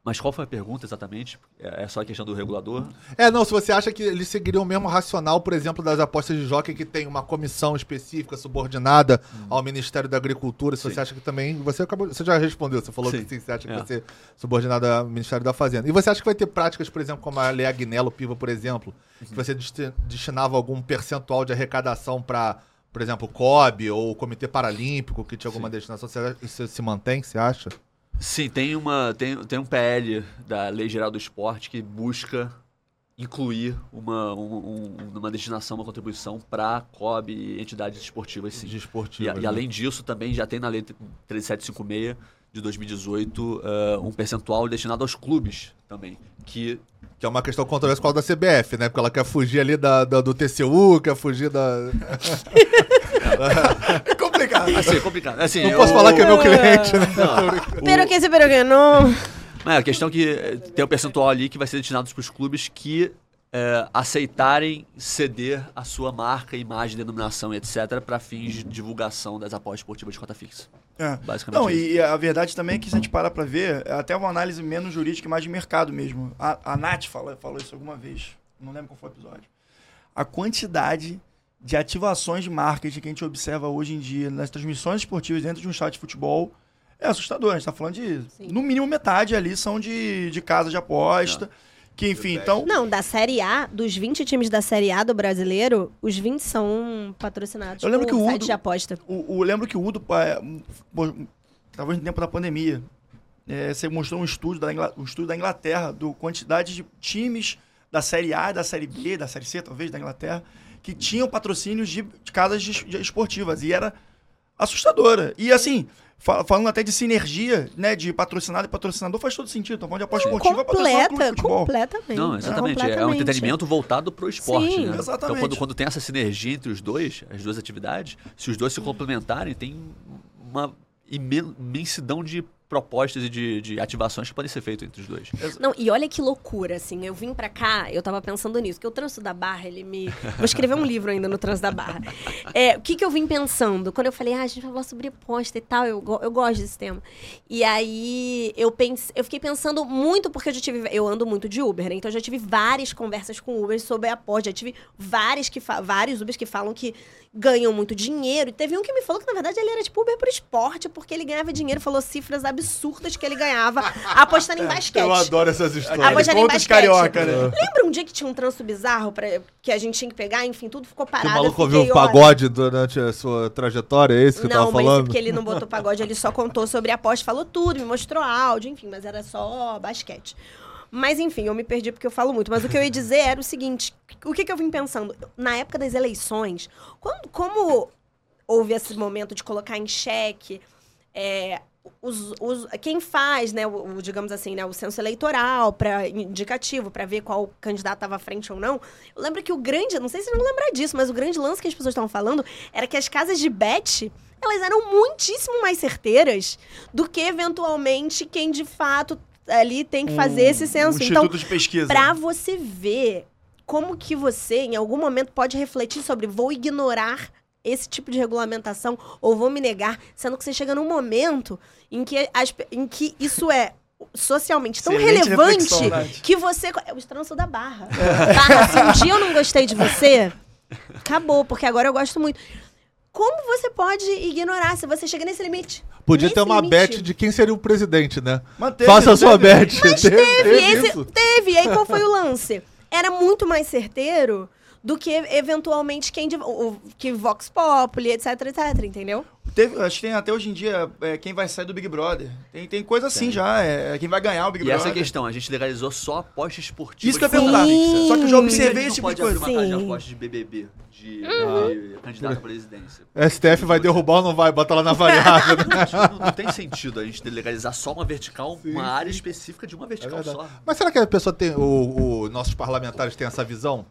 mas qual foi a pergunta exatamente? É é só a questão do regulador? É, não, se você acha que eles seguiriam o mesmo racional, por exemplo, das apostas de jockey, que tem uma comissão específica subordinada ao Ministério da Agricultura, se Hum. Sim. você acha que também. Você acabou. Você já respondeu, você falou Sim. que sim, você acha que É. vai ser subordinada ao Ministério da Fazenda. E você acha que vai ter práticas, por exemplo, como a Lei Agnello Piva, por exemplo, Uhum. que você desti- destinava algum percentual de arrecadação para, por exemplo, o COB ou o Comitê Paralímpico, que tinha alguma Sim. destinação? Você- Isso se mantém, você acha? Sim, tem, uma, tem, tem um PL da Lei Geral do Esporte que busca incluir uma, um- um- uma destinação, uma contribuição para COB e entidades esportivas, sim. De E, esportivo. a- e além disso, também já tem na Lei 3756 de 2018 eh, um percentual destinado aos clubes também, que Que é uma questão controversa com a da CBF, né? Porque ela quer fugir ali da, da- do TCU, quer fugir da. [LAUGHS] [LAUGHS] É complicado. Assim, é complicado. Assim, Não posso eu- falar que é meu cliente, né? Pero que esse, pero que não. Mas a questão é que eh, tem um percentual ali que vai ser destinado para os clubes que eh, aceitarem ceder a sua marca, imagem, denominação, etc., para fins de divulgação das apostas esportivas de cota fixa. É. Basicamente. Não, isso. e a verdade também é que se a gente parar pra ver, é até uma análise menos jurídica e mais de mercado mesmo. A, a Nath fala, falou isso alguma vez, não lembro qual foi o episódio. A quantidade de ativações de marketing que a gente observa hoje em dia nas transmissões esportivas dentro de um estádio de futebol é assustador. A gente tá falando de, Sim. no mínimo, metade ali são de, de casa de aposta. Que, enfim, então... Não, da Série A, dos 20 times da Série A do brasileiro, os 20 são patrocinados Eu lembro por que o Udo- de aposta. O, o- lembro que o Udo, é, talvez no tempo da pandemia, é, você mostrou um estudo, da Ingla- um estudo da Inglaterra, do quantidade de times da Série A, da Série B, da Série C, talvez, da Inglaterra, que tinham patrocínios de, de casas de, de esportivas. E era assustadora. E assim, fa- falando até de sinergia, né, de patrocinado e patrocinador, faz todo sentido. Então, falando de aposta esportiva, é um Completa, completamente. Não, exatamente. É um Completamente. entretenimento voltado pro esporte, Sim. né? Então, Exatamente. quando, quando tem essa sinergia entre os dois, as duas atividades, se os dois se complementarem, tem uma imen- imensidão de propostas e de, de ativações que podem ser feitas entre os dois. Não, e olha que loucura, assim. Eu vim pra cá, eu tava pensando nisso, que o trânsito da barra, ele me. [LAUGHS] Vou escrever um livro ainda no trânsito da barra. É, o que, que eu vim pensando? Quando eu falei, ah, a gente vai falar sobre aposta e tal, eu, eu gosto desse tema. E aí eu pense, eu fiquei pensando muito, porque eu já tive. Eu ando muito de Uber, né? Então eu já tive várias conversas com Uber sobre aposta. Já tive várias que fa- vários Ubers que falam que ganham muito dinheiro. E teve um que me falou que, na verdade, ele era tipo Uber pro esporte, porque ele ganhava dinheiro, falou cifras absurdas que ele ganhava apostando em [LAUGHS] basquete. Eu adoro essas histórias. conto de basquete. carioca, né? Lembra um dia que tinha um trânsito bizarro pra, que a gente tinha que pegar? Enfim, tudo ficou Que parado. o maluco eu ouviu o pagode durante a sua trajetória, é isso que eu Não, tava mas é falando? porque ele não botou pagode, ele só contou sobre a aposta, falou tudo, me mostrou áudio, enfim, mas era só basquete. Mas enfim, eu me perdi porque eu falo muito. Mas o que eu ia dizer era o seguinte: o que, que eu vim pensando? Na época das eleições, quando, como houve esse momento de colocar em xeque é, os, os- quem faz, né, o, o, digamos assim, né, o censo eleitoral para indicativo para ver qual candidato estava à frente ou não. Eu lembro que o grande, não sei se você não lembra disso, mas o grande lance que as pessoas estavam falando era que as casas de bet elas eram muitíssimo mais certeiras do que eventualmente quem de fato ali tem que fazer esse Um censo. Então, instituto de pesquisa. Pra você ver como que você, em algum momento, pode refletir sobre vou ignorar esse tipo de regulamentação ou vou me negar, sendo que você chega num momento em que, as em que isso é socialmente tão Excelente relevante que você... É o estranço da barra. Barra, se um dia eu não gostei de você, acabou, porque agora eu gosto muito. Como você pode ignorar se você chega nesse limite? Podia Nesse ter uma limite. bet de quem seria o presidente, né? Manteve, Faça a sua teve. bet. Mas teve, Teve, esse- teve. E aí qual foi o lance? Era muito mais certeiro do que eventualmente quem o, que Vox Populi, etc, etc, entendeu? Teve- acho que tem até hoje em dia é, quem vai sair do Big Brother. Tem, tem coisa assim já. É, quem vai ganhar o Big E Brother. essa é a questão, a gente legalizou só aposta esportiva. Isso que eu perguntar. Sim. Só que eu já observei esse não tipo de pode coisa. abrir uma de Sim. apostas de BBB, de, Uhum. de candidato à presidência. STF vai derrubar ou não vai? Bota lá na variável. né? Não, não tem sentido a gente legalizar só uma vertical, uma área específica de uma É vertical verdade. só. Mas será que a pessoa tem. O, o- nossos parlamentares têm essa visão?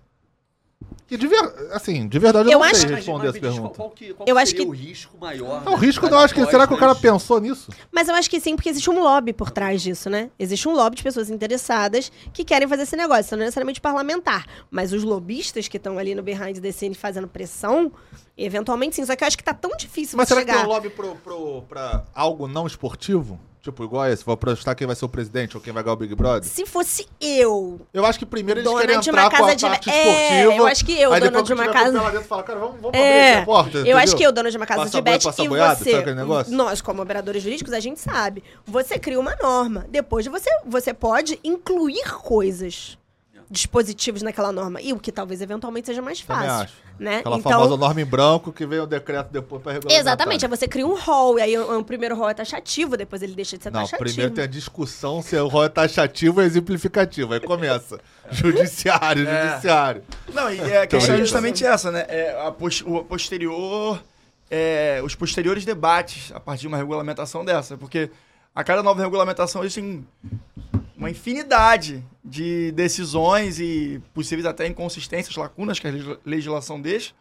Que de, ver, assim, de verdade eu, Eu não acho- sei Mas- responder mas essa pergunta. Qual, qual que, qual Eu que acho seria que- o risco maior? Não, o né, risco não acho que. Será que o cara pensou nisso? Mas eu acho que sim, porque existe um lobby por trás disso, né? Existe um lobby de pessoas interessadas que querem fazer esse negócio, isso não é necessariamente parlamentar. Mas os lobistas que estão ali no behind the scene fazendo pressão, eventualmente sim. Só que eu acho que tá tão difícil Mas você será que chegar... tem um lobby pro, pro, pra algo não esportivo? Tipo, igual esse, vou apostar quem vai ser o presidente ou quem vai ganhar o Big Brother? Se fosse eu, Eu acho que primeiro eles Dona querem de entrar uma com a casa de- parte É, esportiva. eu acho que eu, aí dona de uma casa- lá dentro, fala, cara, vamos, vamos É, abrir essa porta, Eu acho que eu, dona de uma casa Passa de bet, e boiada, você, sabe aquele negócio? nós como operadores jurídicos, a gente sabe. Você cria uma norma. Depois você, você pode incluir coisas, dispositivos naquela norma. E o que talvez eventualmente seja mais fácil. acho. Né? Aquela então, famosa norma em branco que vem o decreto depois pra regulamentar. Exatamente, aí você cria um rol, e aí o, o primeiro rol é taxativo, depois ele deixa de ser Não, taxativo. primeiro tem a discussão se o rol é taxativo ou exemplificativo. Aí começa. [LAUGHS] Judiciário, É. judiciário. Não, e é, a questão é justamente essa, né? É, a pos- o posterior, é, os posteriores debates a partir de uma regulamentação dessa. Porque a cada nova regulamentação existem uma infinidade de decisões e possíveis até inconsistências, lacunas que a legisla- legislação deixa.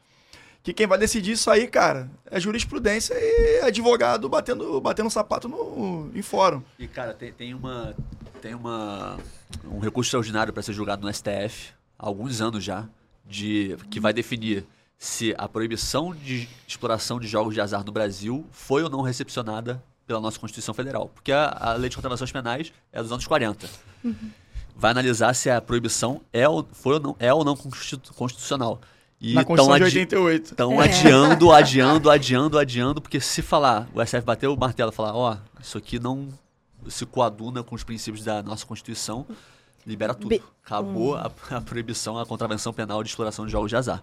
Que quem vai decidir isso aí, cara, é jurisprudência e advogado batendo, batendo sapato no, em fórum. E, cara, tem, tem uma. Tem uma. Um recurso extraordinário para ser julgado no STF há alguns anos já, de, que vai definir se a proibição de exploração de jogos de azar no Brasil foi ou não recepcionada pela nossa Constituição Federal. Porque a, a lei de contravenções penais é dos anos 40. Vai analisar se a proibição é ou, foi ou não, é ou não constitu- constitucional. E na tão Constituição de adi- 88. Estão É. adiando, adiando, adiando, adiando, porque se falar, o SF bateu o martelo e falar, ó, isso aqui não se coaduna com os princípios da nossa Constituição, libera tudo. Be- Acabou a, a proibição, a contravenção penal de exploração de jogos de azar.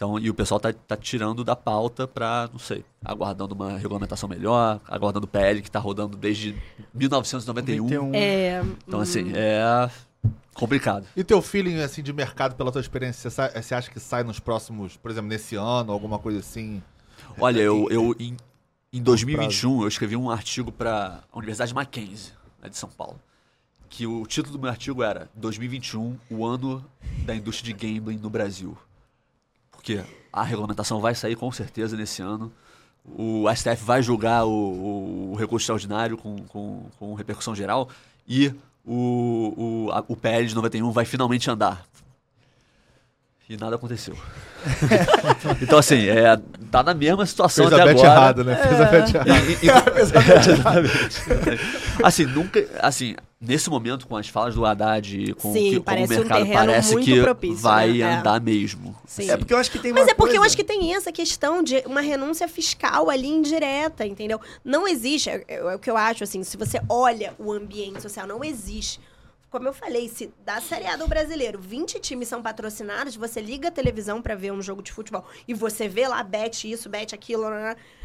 Então, e o pessoal tá, tá tirando da pauta pra, não sei, aguardando uma regulamentação melhor, aguardando o PL que tá rodando desde 1991. 91. É, Então, assim, é complicado. E teu feeling, assim, de mercado, pela tua experiência, você, você acha que sai nos próximos, por exemplo, nesse ano, alguma coisa assim? Olha, eu, eu, in- Em 2021, eu escrevi um artigo para a Universidade Mackenzie, né, de São Paulo. Que o título do meu artigo era 2021, o ano da indústria de gambling no Brasil. Porque a regulamentação vai sair com certeza nesse ano. O STF vai julgar o, o recurso extraordinário com, com, com repercussão geral. E o, o, a- o PL de 91 vai finalmente andar. E nada aconteceu. [LAUGHS] então, assim, é, tá na mesma situação Fez a até bet agora. errada, né? Fez a bet errada. E- e- e- [LAUGHS] Exatamente. [LAUGHS] assim, nunca. Assim, nesse momento, com as falas do Haddad, com Sim, que, como o um mercado terreno parece que propício, vai né? É. andar mesmo. Sim. É porque eu acho que tem Mas uma é porque eu coisa- acho que tem essa questão de uma renúncia fiscal ali indireta, entendeu? Não existe, é, é- é o que eu acho, assim, se você olha o ambiente social, não existe. Como eu falei, se da Série A do brasileiro, 20 times são patrocinados, você liga a televisão pra ver um jogo de futebol e você vê lá, bet isso, bet aquilo,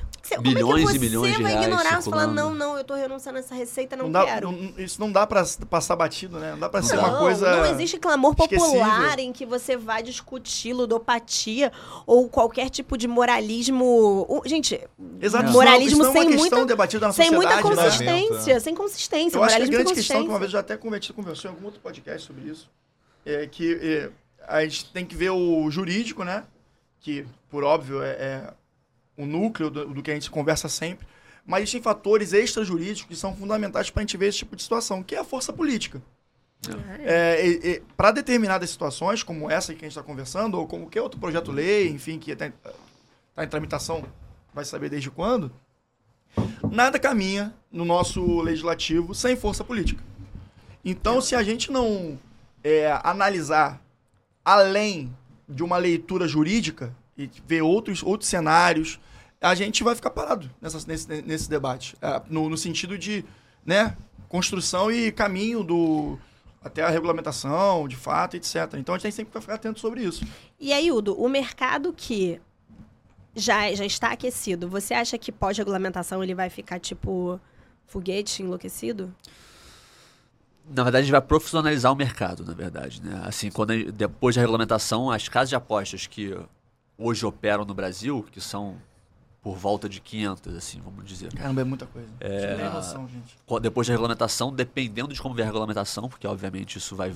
né, né, você, como Milhões é que e você milhões de vai reais ignorar? Você fala, circulando. não, não, eu tô renunciando a essa receita, não, Não dá- quero. não- isso não dá pra passar batido, né? Não dá pra ser Não, uma coisa. não existe clamor popular esquecível. em que você vai discutir ludopatia ou qualquer tipo de moralismo. Gente, Exato, moralismo isso não, isso é sem uma questão muita, debatida na sem muita né? consistência, sem consistência. Eu acho que a moralismo grande questão, que uma vez eu já até conversei, conversou em algum outro podcast sobre isso, é que é, a gente tem que ver o jurídico, né? Que, por óbvio, é, é o núcleo do, do que a gente conversa sempre. Mas existem fatores extrajurídicos que são fundamentais para a gente ver esse tipo de situação, que é a força política. É, para determinadas situações, como essa que a gente está conversando, ou como qualquer outro projeto-lei, enfim, que está em tramitação, vai saber desde quando, nada caminha no nosso legislativo sem força política. Então, se a gente não é, analisar além de uma leitura jurídica e ver outros, outros cenários, a gente vai ficar parado nessa, nesse, nesse debate. É, no, no sentido de né, construção e caminho do até a regulamentação, de fato, etc. Então a gente tem sempre que ficar atento sobre isso. E aí, Udo, o mercado que já, já está aquecido, você acha que pós-regulamentação ele vai ficar tipo foguete enlouquecido? Na verdade, a gente vai profissionalizar o mercado, na verdade. Né? Assim, quando depois da regulamentação, as casas de apostas que hoje operam no Brasil, que são por volta de 500, assim, vamos dizer. Caramba, é muita coisa. É... Não tem noção, gente. Depois da regulamentação, dependendo de como vier a regulamentação, porque obviamente isso vai.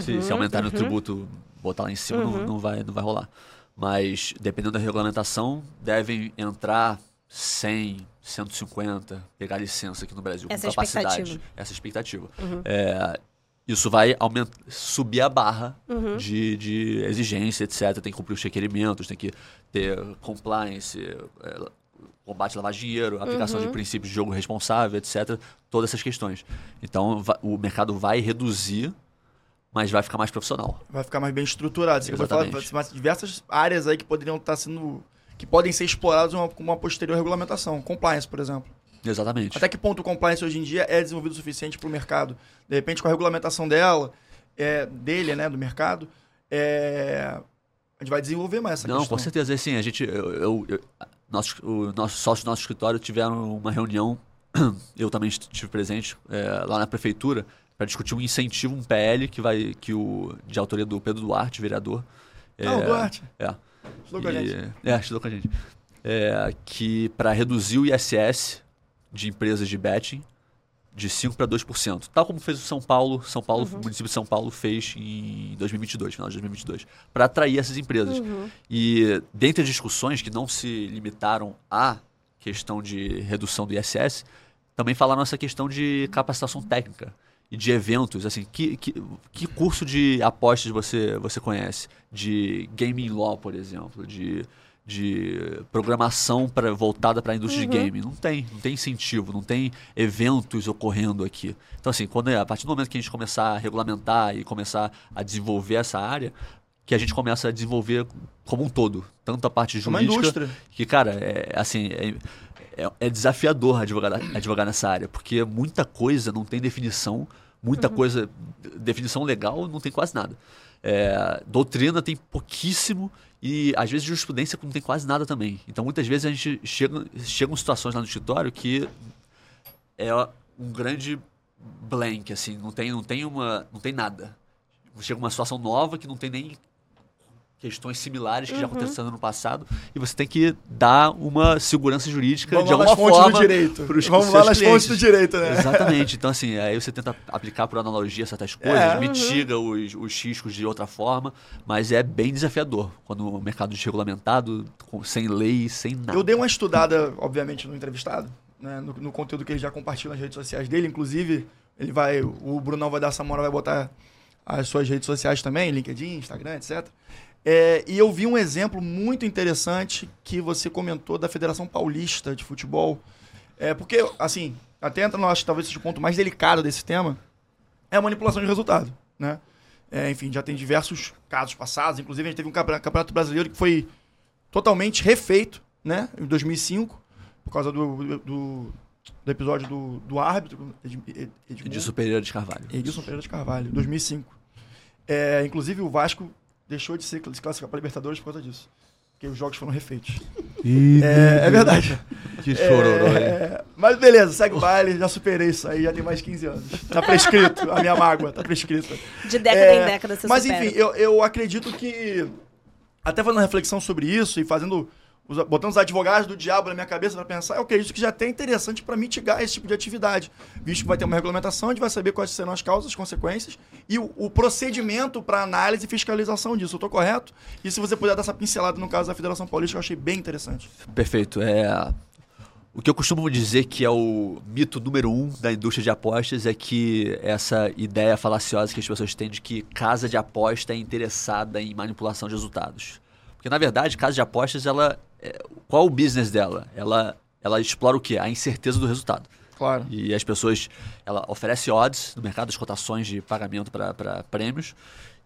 se, se Uhum, aumentar no uhum. tributo, botar lá em cima, não, Uhum. não, vai, não vai rolar. Mas dependendo da regulamentação, devem entrar 100, 150, pegar licença aqui no Brasil Essa é com a capacidade. expectativa. Essa é a expectativa. Uhum. É, isso vai aumentar, subir a barra Uhum. de, de exigência, etc. Tem que cumprir os requerimentos, tem que ter compliance, é, combate à lavagem de dinheiro, aplicação Uhum. de princípios de jogo responsável, etc. Todas essas questões. Então, o mercado vai reduzir, mas vai ficar mais profissional. Vai ficar mais bem estruturado. Você falar Exatamente. mas diversas áreas aí que poderiam estar sendo. que podem ser exploradas uma- com uma posterior regulamentação. Compliance, por exemplo. Exatamente. Até que ponto o compliance hoje em dia é desenvolvido o suficiente para o mercado? De repente, com a regulamentação dela, é, dele, né, do mercado, é, a gente vai desenvolver mais essa Não, questão. com certeza. Assim, a gente. Eu, eu, eu- nosso, o nosso sócio do nosso escritório tiveram uma reunião, [CLEARS THROAT] eu também estive presente, é, lá na prefeitura, para discutir um incentivo, um PL que vai. que o. de autoria do Pedro Duarte, vereador. Ah, o Duarte. É. Estudou com a gente. É, estudou com a gente. É, que para reduzir o ISS de empresas de betting de 5% para 2%. Tal como fez o São Paulo, São Paulo, o município de São Paulo fez em 2022, final de 2022, para atrair essas empresas. Uhum. E dentre as discussões que não se limitaram à questão de redução do ISS, também falaram essa questão de capacitação técnica e de eventos. Assim, que, que, que curso de apostas você, você conhece? De gaming law, por exemplo, de, de programação pra, voltada para a indústria de game. Não tem, não tem incentivo, não tem eventos ocorrendo aqui. Então, assim, quando, a partir do momento que a gente começar a regulamentar e começar a desenvolver essa área, que a gente começa a desenvolver como um todo. Tanto a parte Uma jurídica, indústria. que, cara, é assim, é, é, é desafiador advogar, advogar nessa área, porque muita coisa não tem definição, muita coisa, definição legal não tem quase nada. É, doutrina tem pouquíssimo e às vezes jurisprudência não tem quase nada também. Então muitas vezes a gente chega, chegam situações lá no escritório que é um grande blank, assim, não tem, não tem uma, não tem nada. Chega uma situação nova que não tem nem questões similares que já Uhum. aconteceram no passado e você tem que dar uma segurança jurídica Vamos de lá alguma nas fontes forma do direito. pros- Vamos lá seus nas fontes do direito, né? Exatamente. Então, assim, aí você tenta aplicar por analogia certas coisas, É. mitiga os, os riscos de outra forma, mas é bem desafiador quando o mercado desregulamentado, com- sem lei, sem nada. Eu dei uma estudada, obviamente, no entrevistado, né, no, no conteúdo que ele já compartilha nas redes sociais dele. Inclusive, ele vai, o Brunão vai dar essa moral, vai botar as suas redes sociais também, LinkedIn, Instagram, etc. É, e eu vi um exemplo muito interessante que você comentou da Federação Paulista de Futebol. É, porque, assim, até entra, no, acho talvez seja o ponto mais delicado desse tema, é a manipulação de resultado, né? É, enfim, já tem diversos casos passados. Inclusive, a gente teve um campe- campeonato brasileiro que foi totalmente refeito, né? Em 2005, por causa do, do, do episódio do, do árbitro, Ed, Ed, Edmundo- Edilson Pereira de Carvalho. Edilson Pereira de Carvalho, 2005. É, inclusive, o Vasco deixou de se se classificar para Libertadores por causa disso. Porque os jogos foram refeitos. [LAUGHS] É, é verdade. Que chororô, hein? É, mas beleza, segue o baile, já superei isso aí, já tem mais de 15 anos. Tá prescrito, a minha mágoa, tá prescrita. De década É, em década você Mas supera. enfim, eu, eu acredito que. Até fazendo reflexão sobre isso e fazendo. Botando os advogados do diabo na minha cabeça para pensar, eu acredito que já é até interessante para mitigar esse tipo de atividade. Visto que vai ter uma regulamentação, a gente vai saber quais serão as causas, as consequências e o, o procedimento para análise e fiscalização disso. Eu tô correto? E se você puder dar essa pincelada no caso da Federação Paulista, eu achei bem interessante. Perfeito. É, o que eu costumo dizer que é o mito número um da indústria de apostas é que essa ideia falaciosa que as pessoas têm de que casa de aposta é interessada em manipulação de resultados. Porque, na verdade, casa de apostas, ela, é, qual é o business dela? Ela, ela explora o quê? A incerteza do resultado. Claro. E as pessoas, ela oferece odds no mercado das cotações de pagamento para prêmios.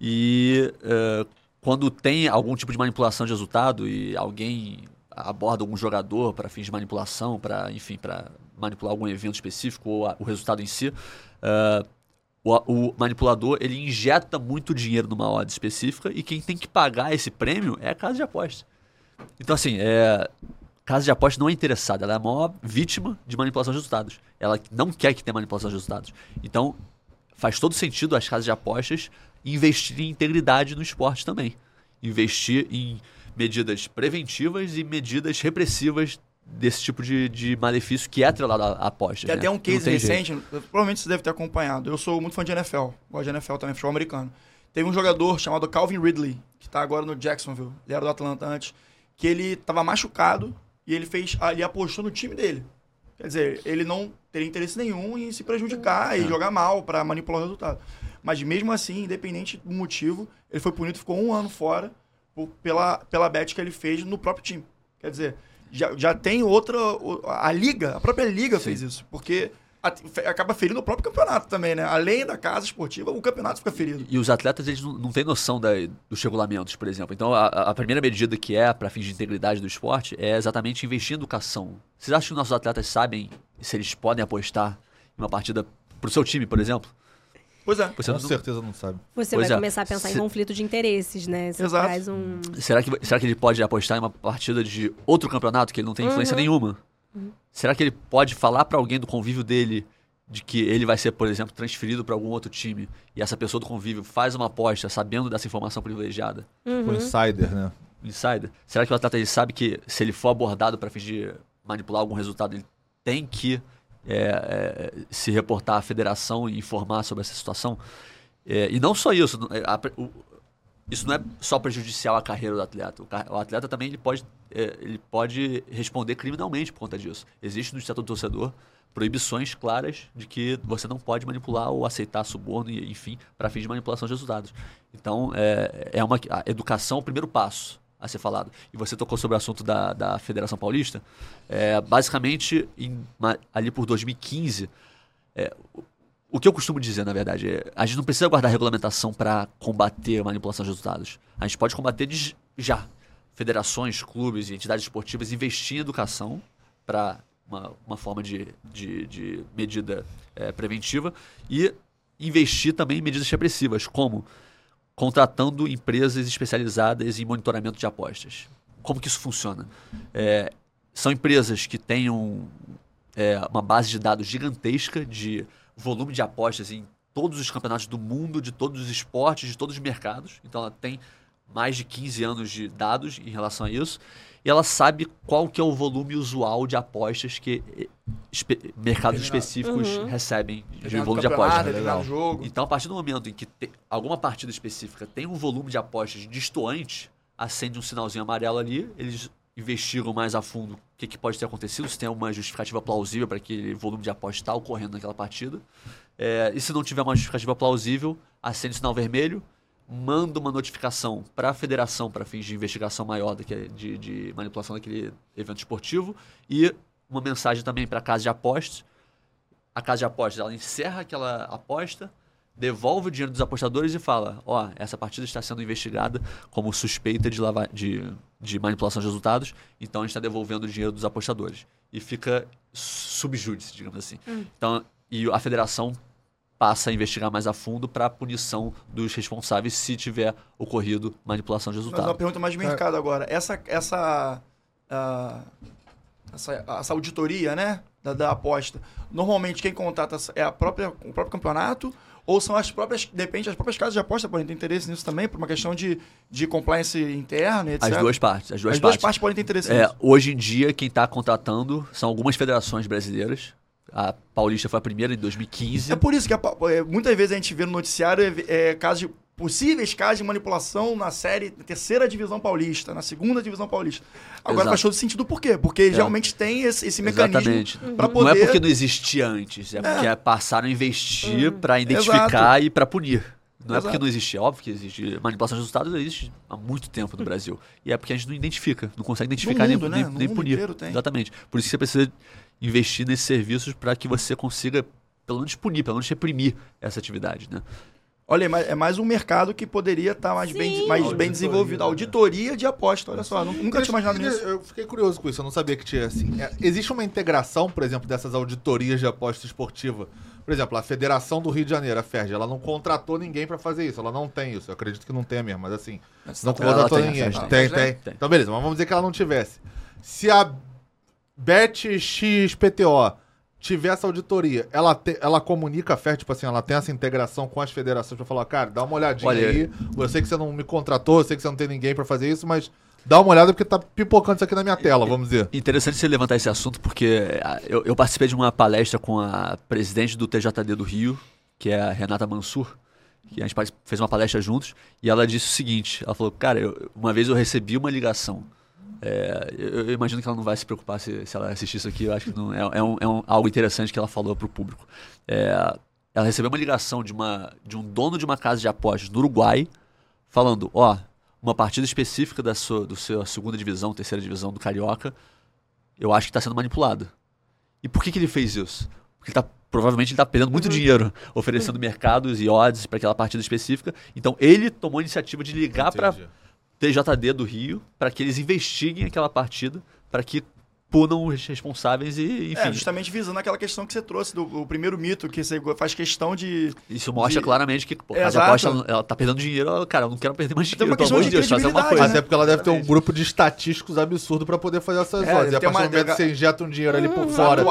E eh, quando tem algum tipo de manipulação de resultado e alguém aborda algum jogador para fins de manipulação, para enfim, para manipular algum evento específico ou a- o resultado em si, eh, o, o manipulador ele injeta muito dinheiro numa odd específica e quem tem que pagar esse prêmio é a casa de aposta. Então assim, é, casa de aposta não é interessada, ela é a maior vítima de manipulação de resultados. Ela não quer que tenha manipulação de resultados. Então, faz todo sentido as casas de apostas investirem em integridade no esporte também. Investir em medidas preventivas e medidas repressivas desse tipo de, de malefício que é atrelado a, a apostas. Tem né? até um case tem jeito. recente, provavelmente você deve ter acompanhado. Eu sou muito fã de NFL, gosto de NFL também, futebol americano. Teve um jogador chamado Calvin Ridley, que tá agora no Jacksonville, ele era do Atlanta antes, que ele tava machucado e ele fez, ele apostou no time dele. Quer dizer, ele não teria interesse nenhum em se prejudicar e jogar mal para manipular o resultado. Mas mesmo assim, independente do motivo, ele foi punido, ficou um ano fora por- pela, pela bet que ele fez no próprio time. Quer dizer, já, já tem outra. o- A liga, a própria liga Sim. fez isso. Porque acaba ferindo o próprio campeonato também, né? Além da casa esportiva, o campeonato fica ferido. E os atletas eles não, não têm noção da- dos regulamentos, por exemplo. Então, a, a primeira medida que é para fins de integridade do esporte é exatamente investir em educação. Vocês acham que os nossos atletas sabem se eles podem apostar em uma partida pro seu time, por exemplo? Pois é. Você Com não- certeza não sabe. Você Pois vai é. começar a pensar Se- em conflito de interesses, né? Você Exato. faz um. Será que, será que ele pode apostar em uma partida de outro campeonato que ele não tem influência Uhum. nenhuma? Será que ele pode falar para alguém do convívio dele de que ele vai ser, por exemplo, transferido para algum outro time e essa pessoa do convívio faz uma aposta sabendo dessa informação privilegiada? Uhum. O insider, né? insider? Será que o atleta ele sabe que se ele for abordado para fingir manipular algum resultado, ele tem que é, é, se reportar à federação e informar sobre essa situação? É, e não só isso, é, a- o- isso não é só prejudicial à carreira do atleta. O, atleta também ele pode, ele pode responder criminalmente por conta disso. Existe no Estatuto do Torcedor proibições claras de que você não pode manipular ou aceitar suborno, enfim, para fins de manipulação de resultados. Então, é, é uma, a educação é o primeiro passo a ser falado. E você tocou sobre o assunto da, da Federação Paulista. É, basicamente, em ali por 2015, é, o- que eu costumo dizer, na verdade, é a gente não precisa guardar regulamentação para combater manipulação de resultados. A gente pode combater de já. Federações, clubes e entidades esportivas investir em educação para uma, uma forma de, de, de medida é, preventiva e investir também em medidas repressivas, como contratando empresas especializadas em monitoramento de apostas. Como que isso funciona? É, são empresas que tenham é, uma base de dados gigantesca de volume de apostas em todos os campeonatos do mundo, de todos os esportes, de todos os mercados. Então ela tem mais de 15 anos de dados em relação a isso. E ela sabe qual que é o volume usual de apostas que eh, espe- mercados Determinado. específicos Uhum. recebem de volume de apostas. determinado jogo. Então, a partir do momento em que alguma partida específica tem um volume de apostas distoante, acende um sinalzinho amarelo ali, eles investigam mais a fundo o que, que pode ter acontecido, se tem alguma justificativa plausível para aquele volume de apostas estar ocorrendo naquela partida. É, e se não tiver uma justificativa plausível, acende o sinal vermelho, manda uma notificação para a federação para fins de investigação maior daquele, de, de manipulação daquele evento esportivo e uma mensagem também para a casa de apostas. A casa de apostas ela encerra aquela aposta, devolve o dinheiro dos apostadores e fala: Ó, essa partida está sendo investigada como suspeita de, lava de, de manipulação de resultados, então a gente está devolvendo o dinheiro dos apostadores. E fica subjúdice, digamos assim. Então, e a federação passa a investigar mais a fundo para a punição dos responsáveis se tiver ocorrido manipulação de Mas uma resultado. pergunta mais de mercado agora. Essa, essa, ah, essa, essa auditoria, né, da, da aposta, normalmente quem contrata é a própria, o próprio campeonato ou são as próprias, depende, as próprias casas de aposta podem ter interesse nisso também, por uma questão de, de compliance interna, etc. As duas partes. As duas As duas partes. partes podem ter interesse É, nisso. hoje em dia, quem está contratando são algumas federações brasileiras. A Paulista foi a primeira em 2015. É por isso que a é, muitas vezes a gente vê no noticiário é, é, casos de, possíveis casos de manipulação na série na terceira divisão paulista, na segunda divisão paulista. Agora Exato. faz todo sentido por quê? Porque realmente tem esse, esse mecanismo Exatamente. para Não poder... é porque não existia antes, é porque passaram a investir para identificar e para punir. Não é porque Exato. não existia, óbvio que existe. Manipulação de resultados existe há muito tempo no Brasil. E é porque a gente não identifica, não consegue identificar mundo, nem, né? nem, nem punir. Exatamente. Por isso que você precisa investir nesses serviços para que você consiga, pelo menos, punir, pelo menos reprimir essa atividade. Né? Olha, é mais- é mais um mercado que poderia estar mais, bem, Sim. mais Auditoria, bem desenvolvido. né? Auditoria de aposta, olha só. nu- Nunca tinha imaginado Eu- nisso. Eu fiquei curioso com isso, eu não sabia que tinha assim. É, existe uma integração, por exemplo, dessas auditorias de aposta esportiva. Por exemplo, a Federação do Rio de Janeiro, a FERJ, ela não contratou ninguém pra fazer isso. Ela não tem isso. Eu acredito que não tenha mesmo, mas assim. Não Ela contratou ninguém. FERJ Tem, tem. tem, Tem. Então, beleza, mas vamos dizer que ela não tivesse. Se a BetXPTO tiver essa auditoria, ela, te- ela comunica a FER, tipo assim, ela tem essa integração com as federações pra falar, cara, dá uma olhadinha Olha, aí. Eu sei que você não me contratou, eu sei que você não tem ninguém pra fazer isso, mas dá uma olhada porque tá pipocando isso aqui na minha tela, vamos dizer. Interessante você levantar esse assunto, porque ah, eu, eu participei de uma palestra com a presidente do TJD do Rio, que é a Renata Mansur, que a gente fez uma palestra juntos, e ela disse o seguinte: ela falou, cara, eu- uma vez eu recebi uma ligação. É, eu, eu imagino que ela não vai se preocupar se, se ela assistir isso aqui, eu acho que não, é, é um- é um- algo interessante que ela falou para o público. É, ela recebeu uma ligação de, uma, de um dono de uma casa de apostas no Uruguai, falando: ó, uma partida específica da sua, do seu segunda divisão, terceira divisão do Carioca, eu acho que está sendo manipulada. E por que, que ele fez isso? Porque ele tá, provavelmente ele está perdendo muito dinheiro oferecendo mercados e odds para aquela partida específica. Então ele tomou a iniciativa de ligar para. TJD do Rio para que eles investiguem aquela partida, para que punam os responsáveis e, enfim. É, justamente visando aquela questão que você trouxe, do o primeiro mito, que você faz questão de. Isso mostra de- claramente que pô, a casa aposta ela, tá perdendo dinheiro, cara, eu não quero perder mais Tem dinheiro, uma pelo questão amor de de Deus, fazer uma coisa. Até porque ela deve ter um grupo de estatísticos absurdo pra poder fazer essas É, odds. E a partir do uma- momento que você injeta um dinheiro ali por Os fora,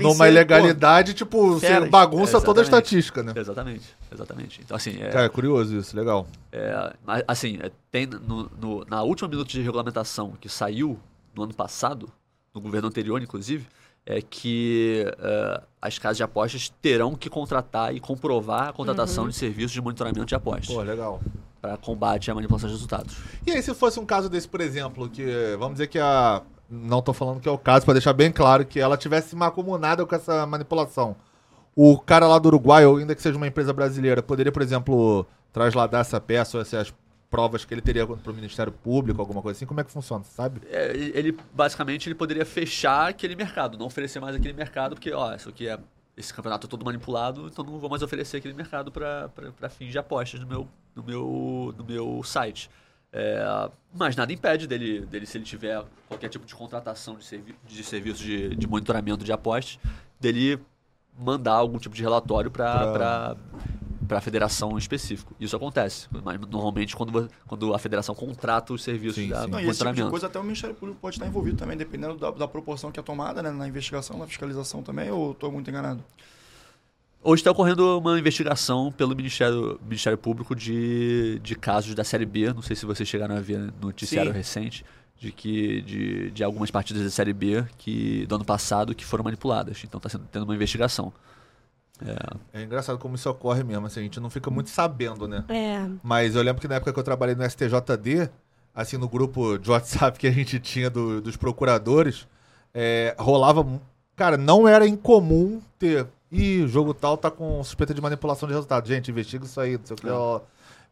numa ser, ilegalidade, tipo, você feras. bagunça toda a estatística, né? Exatamente, exatamente. Então, assim, é, Cara, é curioso isso, legal. É, mas, assim, é, tem no, no- na última minuto de regulamentação que saiu no ano passado, no governo anterior, inclusive, é que é, as casas de apostas terão que contratar e comprovar a contratação de serviços de monitoramento de apostas Pô, legal. para combate à manipulação de resultados. E aí, se fosse um caso desse, por exemplo, que vamos dizer que a. Não tô falando que é o caso, pra deixar bem claro, que ela tivesse macumunada com essa manipulação. O cara lá do Uruguai, ou ainda que seja uma empresa brasileira, poderia, por exemplo, trasladar essa peça ou essas provas que ele teria pro Ministério Público, alguma coisa assim? Como é que funciona, sabe? É, ele basicamente ele poderia fechar aquele mercado, não oferecer mais aquele mercado, porque ó, isso aqui é esse campeonato é todo manipulado, então não vou mais oferecer aquele mercado para fins de apostas no meu, no meu, no meu site. É, mas nada impede dele, dele, se ele tiver qualquer tipo de contratação de, servi de serviço de, de monitoramento de apostas, dele mandar algum tipo de relatório para Pra- para a federação em específico. Isso acontece, mas normalmente quando, quando a federação contrata os serviços Sim, da sim. Não, e esse tipo de coisa até o Ministério Público pode estar envolvido também, dependendo da, da proporção que é tomada né, na investigação, na fiscalização também, ou estou muito enganado? Hoje está ocorrendo uma investigação pelo Ministério, Ministério Público de, de casos da Série B. Não sei se vocês chegaram a ver no noticiário Sim. recente de que de, de algumas partidas da Série B que do ano passado que foram manipuladas. Então está sendo tendo uma investigação. É engraçado como isso ocorre mesmo, assim, a gente não fica muito sabendo, né? É. Mas eu lembro que na época que eu trabalhei no STJD, assim, no grupo de WhatsApp que a gente tinha do- dos procuradores, é, rolava. Cara, não era incomum ter. Ih, o jogo tal tá com suspeita de manipulação de resultado. Gente, investiga isso aí, não sei o que. ó.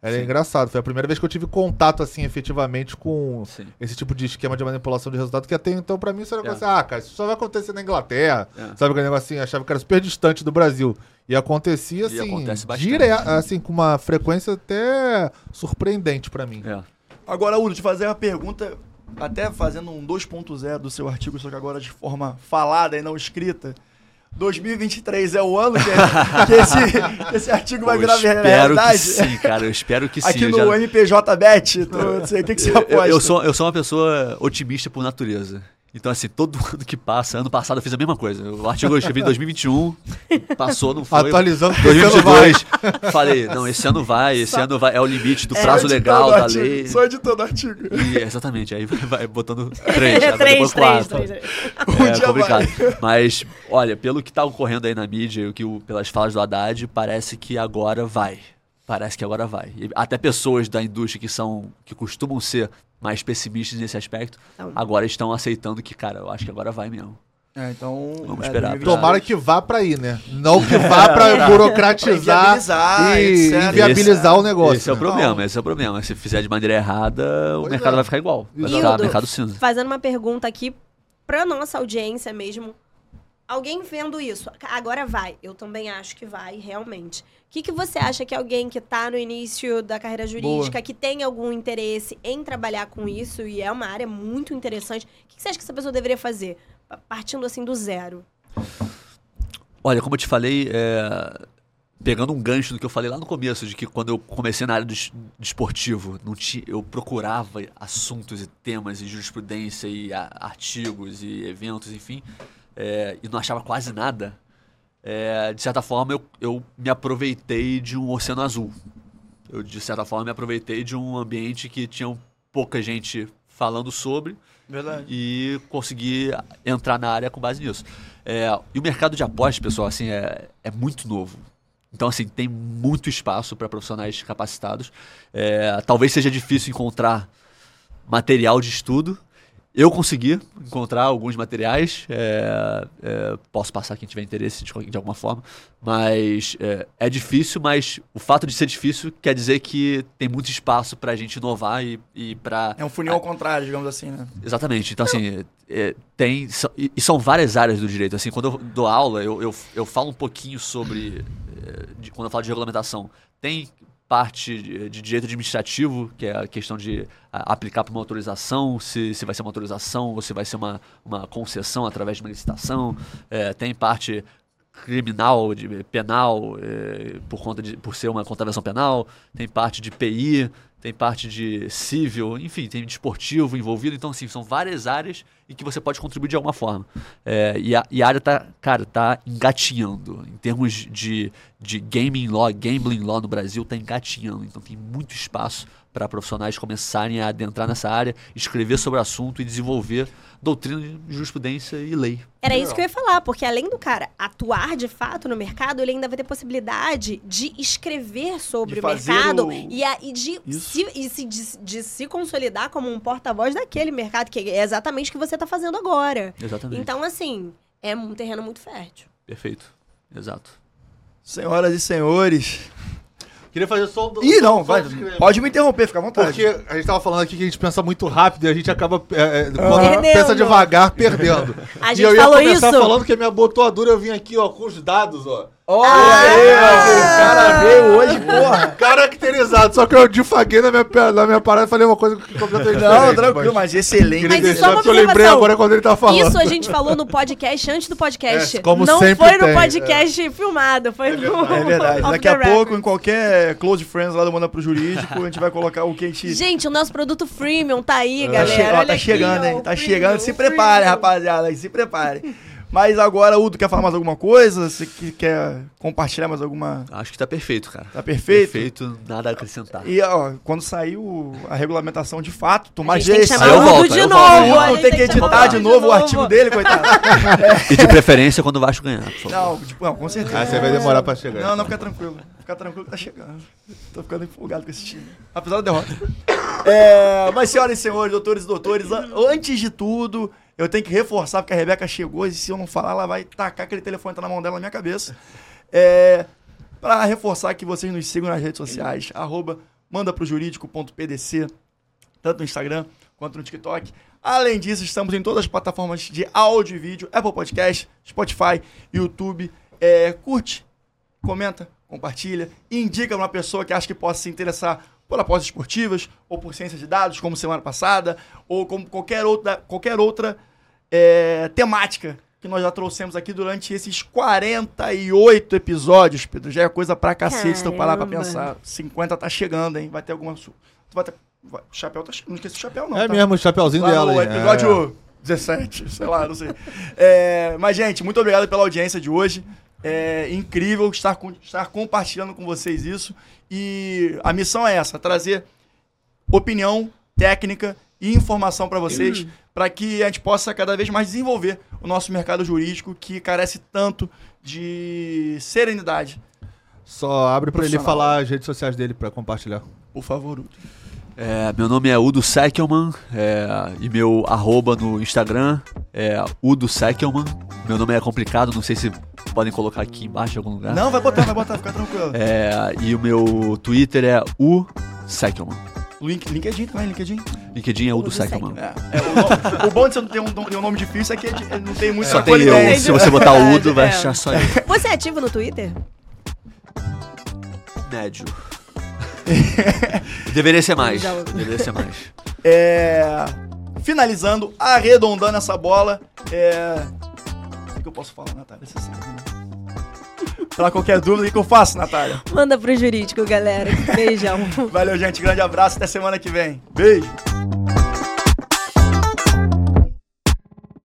Era Sim. engraçado. Foi a primeira vez que eu tive contato, assim, efetivamente com Sim. esse tipo de esquema de manipulação de resultado, que até então, pra mim, isso era É. negócio, ah, cara, isso só vai acontecer na Inglaterra. É. Sabe aquele negócio assim? Achava que era super distante do Brasil. E acontecia, E assim, acontece bastante. dire... assim, com uma frequência até surpreendente pra mim. É. Agora, Udo, te fazer uma pergunta, até fazendo um 2.0 do seu artigo, só que agora de forma falada e não escrita. 2023 é o ano que, [LAUGHS] que esse, esse artigo vai Pô, virar espero realidade? que sim, cara. Eu espero que sim. Aqui Eu no já- MPJBet, tu, não sei, o que, que você aposta? eu, eu sou, eu sou uma pessoa otimista por natureza. Então, assim, todo [LAUGHS] ano que passa, ano passado eu fiz a mesma coisa. O artigo eu escrevi em 2021, passou, não foi. Atualizando porque esse ano 2022, falei, não, esse ano vai, esse ano vai, é o limite do prazo Só editando legal da artigo, lei. Só editando o artigo. E, exatamente, aí vai, vai botando [LAUGHS] três, É, três, depois três, quatro. três, três. Um É dia complicado. vai. [LAUGHS] Mas, olha, pelo que tá ocorrendo aí na mídia, o que o- pelas falas do Haddad, parece que agora vai. Parece que agora vai. E até pessoas da indústria que são que costumam ser mais pessimistas nesse aspecto, Então. agora estão aceitando que, cara, eu acho que agora vai mesmo. É, então. Vamos é, esperar. 2023. Tomara que vá pra aí, né? Não que vá pra burocratizar Pra inviabilizar, e etc. inviabilizar o negócio. Esse é o problema, esse é o problema. Se fizer de maneira errada, o mercado é. vai ficar igual. Vai ficar mercado cinza. Fazendo uma pergunta aqui pra nossa audiência mesmo. Alguém vendo isso, agora vai. Eu também acho que vai, realmente. O que, que você acha que alguém que tá no início da carreira jurídica, que tem algum interesse em trabalhar com isso, e é uma área muito interessante, o que, que você acha que essa pessoa deveria fazer? Pa- Partindo assim do zero. Olha, como eu te falei, é, pegando um gancho do que eu falei lá no começo, de que quando eu comecei na área do es- desportivo, não eu procurava assuntos e temas e jurisprudência e artigos e eventos, enfim, é, e não achava quase nada. É, de certa forma, eu, eu me aproveitei de um oceano azul. Eu, de certa forma, me aproveitei de um ambiente que tinha pouca gente falando sobre Verdade. e conseguir entrar na área com base nisso. É, e o mercado de apostas, pessoal, assim, é, é muito novo. Então, assim, tem muito espaço para profissionais capacitados. É, talvez seja difícil encontrar material de estudo. Eu consegui encontrar alguns materiais. é, é, posso passar quem tiver interesse de, de alguma forma. Mas é, é difícil, mas o fato de ser difícil quer dizer que tem muito espaço para a gente inovar e, e para É um funil ao contrário, digamos assim, né? Exatamente. Então, assim, é, tem. são- E e são várias áreas do direito. Assim, quando eu dou aula, eu, eu, eu falo um pouquinho sobre. é, de- quando eu falo de regulamentação, tem parte de, direito administrativo, que é a questão de aplicar para uma autorização, se, se vai ser uma autorização ou se vai ser uma, uma concessão através de uma licitação. É, tem parte criminal, de, penal, é, por conta de por ser uma contravenção penal, tem parte de PI, tem parte de civil, enfim, tem de esportivo envolvido, então assim, são várias áreas em que você pode contribuir de alguma forma. É, e, a, e a área tá, cara, tá engatinhando. Em termos de, de gaming law, gambling law no Brasil, tá engatinhando. Então tem muito espaço para profissionais começarem a adentrar nessa área, escrever sobre o assunto e desenvolver doutrina de jurisprudência e lei. Era isso que eu ia falar, porque além do cara atuar de fato no mercado, ele ainda vai ter possibilidade de escrever sobre De o mercado o- e, a- e de, Isso. se, e se- de, de se consolidar como um porta-voz daquele mercado, que é exatamente o que você está fazendo agora. Exatamente. Então, assim, é um terreno muito fértil. Perfeito. Exato. Senhoras e senhores. Queria fazer só um. Ih, não, vai. Pode me interromper, fica à vontade. Porque a gente tava falando aqui que a gente pensa muito rápido e a gente acaba. é, é, pensa devagar, perdendo. A e gente eu ia falou começar isso. falando que a minha botoadura eu vim aqui, ó, com os dados, ó. Olha Ah! aí, o cara veio hoje, porra. Caracterizado, só que eu difaguei na minha, na minha parada e falei uma coisa que completamente Não, tranquilo, mas excelente. Mas deixar só uma eu lembrei agora quando ele tá falando. Isso a gente falou no podcast antes do podcast. É, como Não sempre foi no tem, podcast filmado, foi no. É verdade. Daqui a record. pouco, em qualquer Close Friends lá do Manda pro Jurídico, a gente vai colocar o que a gente. Gente, o nosso produto freemium tá aí, Tá, galera. che- ó, tá aqui, chegando, ó, hein? Tá freemium, chegando. Se prepare, rapaziada. Se prepare. Mas agora, Udo, quer falar mais alguma coisa? Você que quer compartilhar mais alguma. Acho que tá perfeito, cara. Tá perfeito? Perfeito, nada a acrescentar. E ó, quando saiu a regulamentação de fato, tomar jeito. chamar Aí eu volto, aí de eu volto. novo. Não, a gente tem que editar de novo o artigo dele, coitado. [LAUGHS] E de preferência quando o Vasco ganhar, por favor. Não, tipo, não, com certeza. Ah, você vai demorar pra chegar. Não, não, fica tranquilo. Fica tranquilo que tá chegando. Tô ficando empolgado com esse time. Apesar da derrota. [LAUGHS] É, mas, senhoras e senhores, doutores e doutores, an- antes de tudo, eu tenho que reforçar, porque a Rebeca chegou e se eu não falar, ela vai tacar aquele telefone que tá na mão dela na minha cabeça. [LAUGHS] É, para reforçar que vocês nos sigam nas redes sociais, arroba mandaprojurídico.pdc, tanto no Instagram quanto no TikTok. Além disso, estamos em todas as plataformas de áudio e vídeo, Apple Podcast, Spotify, YouTube. É, curte, comenta, compartilha, indica uma pessoa que acha que possa se interessar por apostas esportivas, ou por ciência de dados, como semana passada, ou como qualquer outra, qualquer outra é, temática que nós já trouxemos aqui durante esses 48 episódios, Pedro. Já é coisa pra cacete se tu parar pra pensar. 50 tá chegando, hein? Vai ter alguma... vai ter... vai- O chapéu tá chegando. Não esqueci o chapéu, não. É tá? mesmo, o chapeuzinho Lá dela no aí. episódio 17, sei lá, não sei. É, mas, gente, muito obrigado pela audiência de hoje. É incrível estar, com- estar compartilhando com vocês isso. E a missão é essa: trazer opinião, técnica e informação para vocês, para que a gente possa cada vez mais desenvolver o nosso mercado jurídico que carece tanto de serenidade. Só abre pra ele falar as redes sociais dele pra compartilhar. Por favor, Udo. É, meu nome é Udo Seckelman é, e meu arroba no Instagram é Udo Seckelman. Meu nome é complicado, não sei se podem colocar aqui embaixo em algum lugar. Não, vai botar, vai botar, fica tranquilo. É, e o meu Twitter é U Seckelman. Link, LinkedIn também, LinkedIn. LinkedIn é Udo Udo Seckelman. É, é, o, o bom de você não ter um, nome- um nome difícil é que ele não tem muito Só tem eu. Se você botar o Udo, vai É. achar só eu. Você é ativo no Twitter? Médio. Deveria ser mais. Já- Deveria ser mais. É, finalizando, arredondando essa bola. É, o que que eu posso falar, Natália? Você sabe, né? Pra qualquer dúvida, o que eu faço, Natália? Manda pro jurídico, galera. Beijão. [LAUGHS] Valeu, gente. Grande abraço. Até semana que vem. Beijo.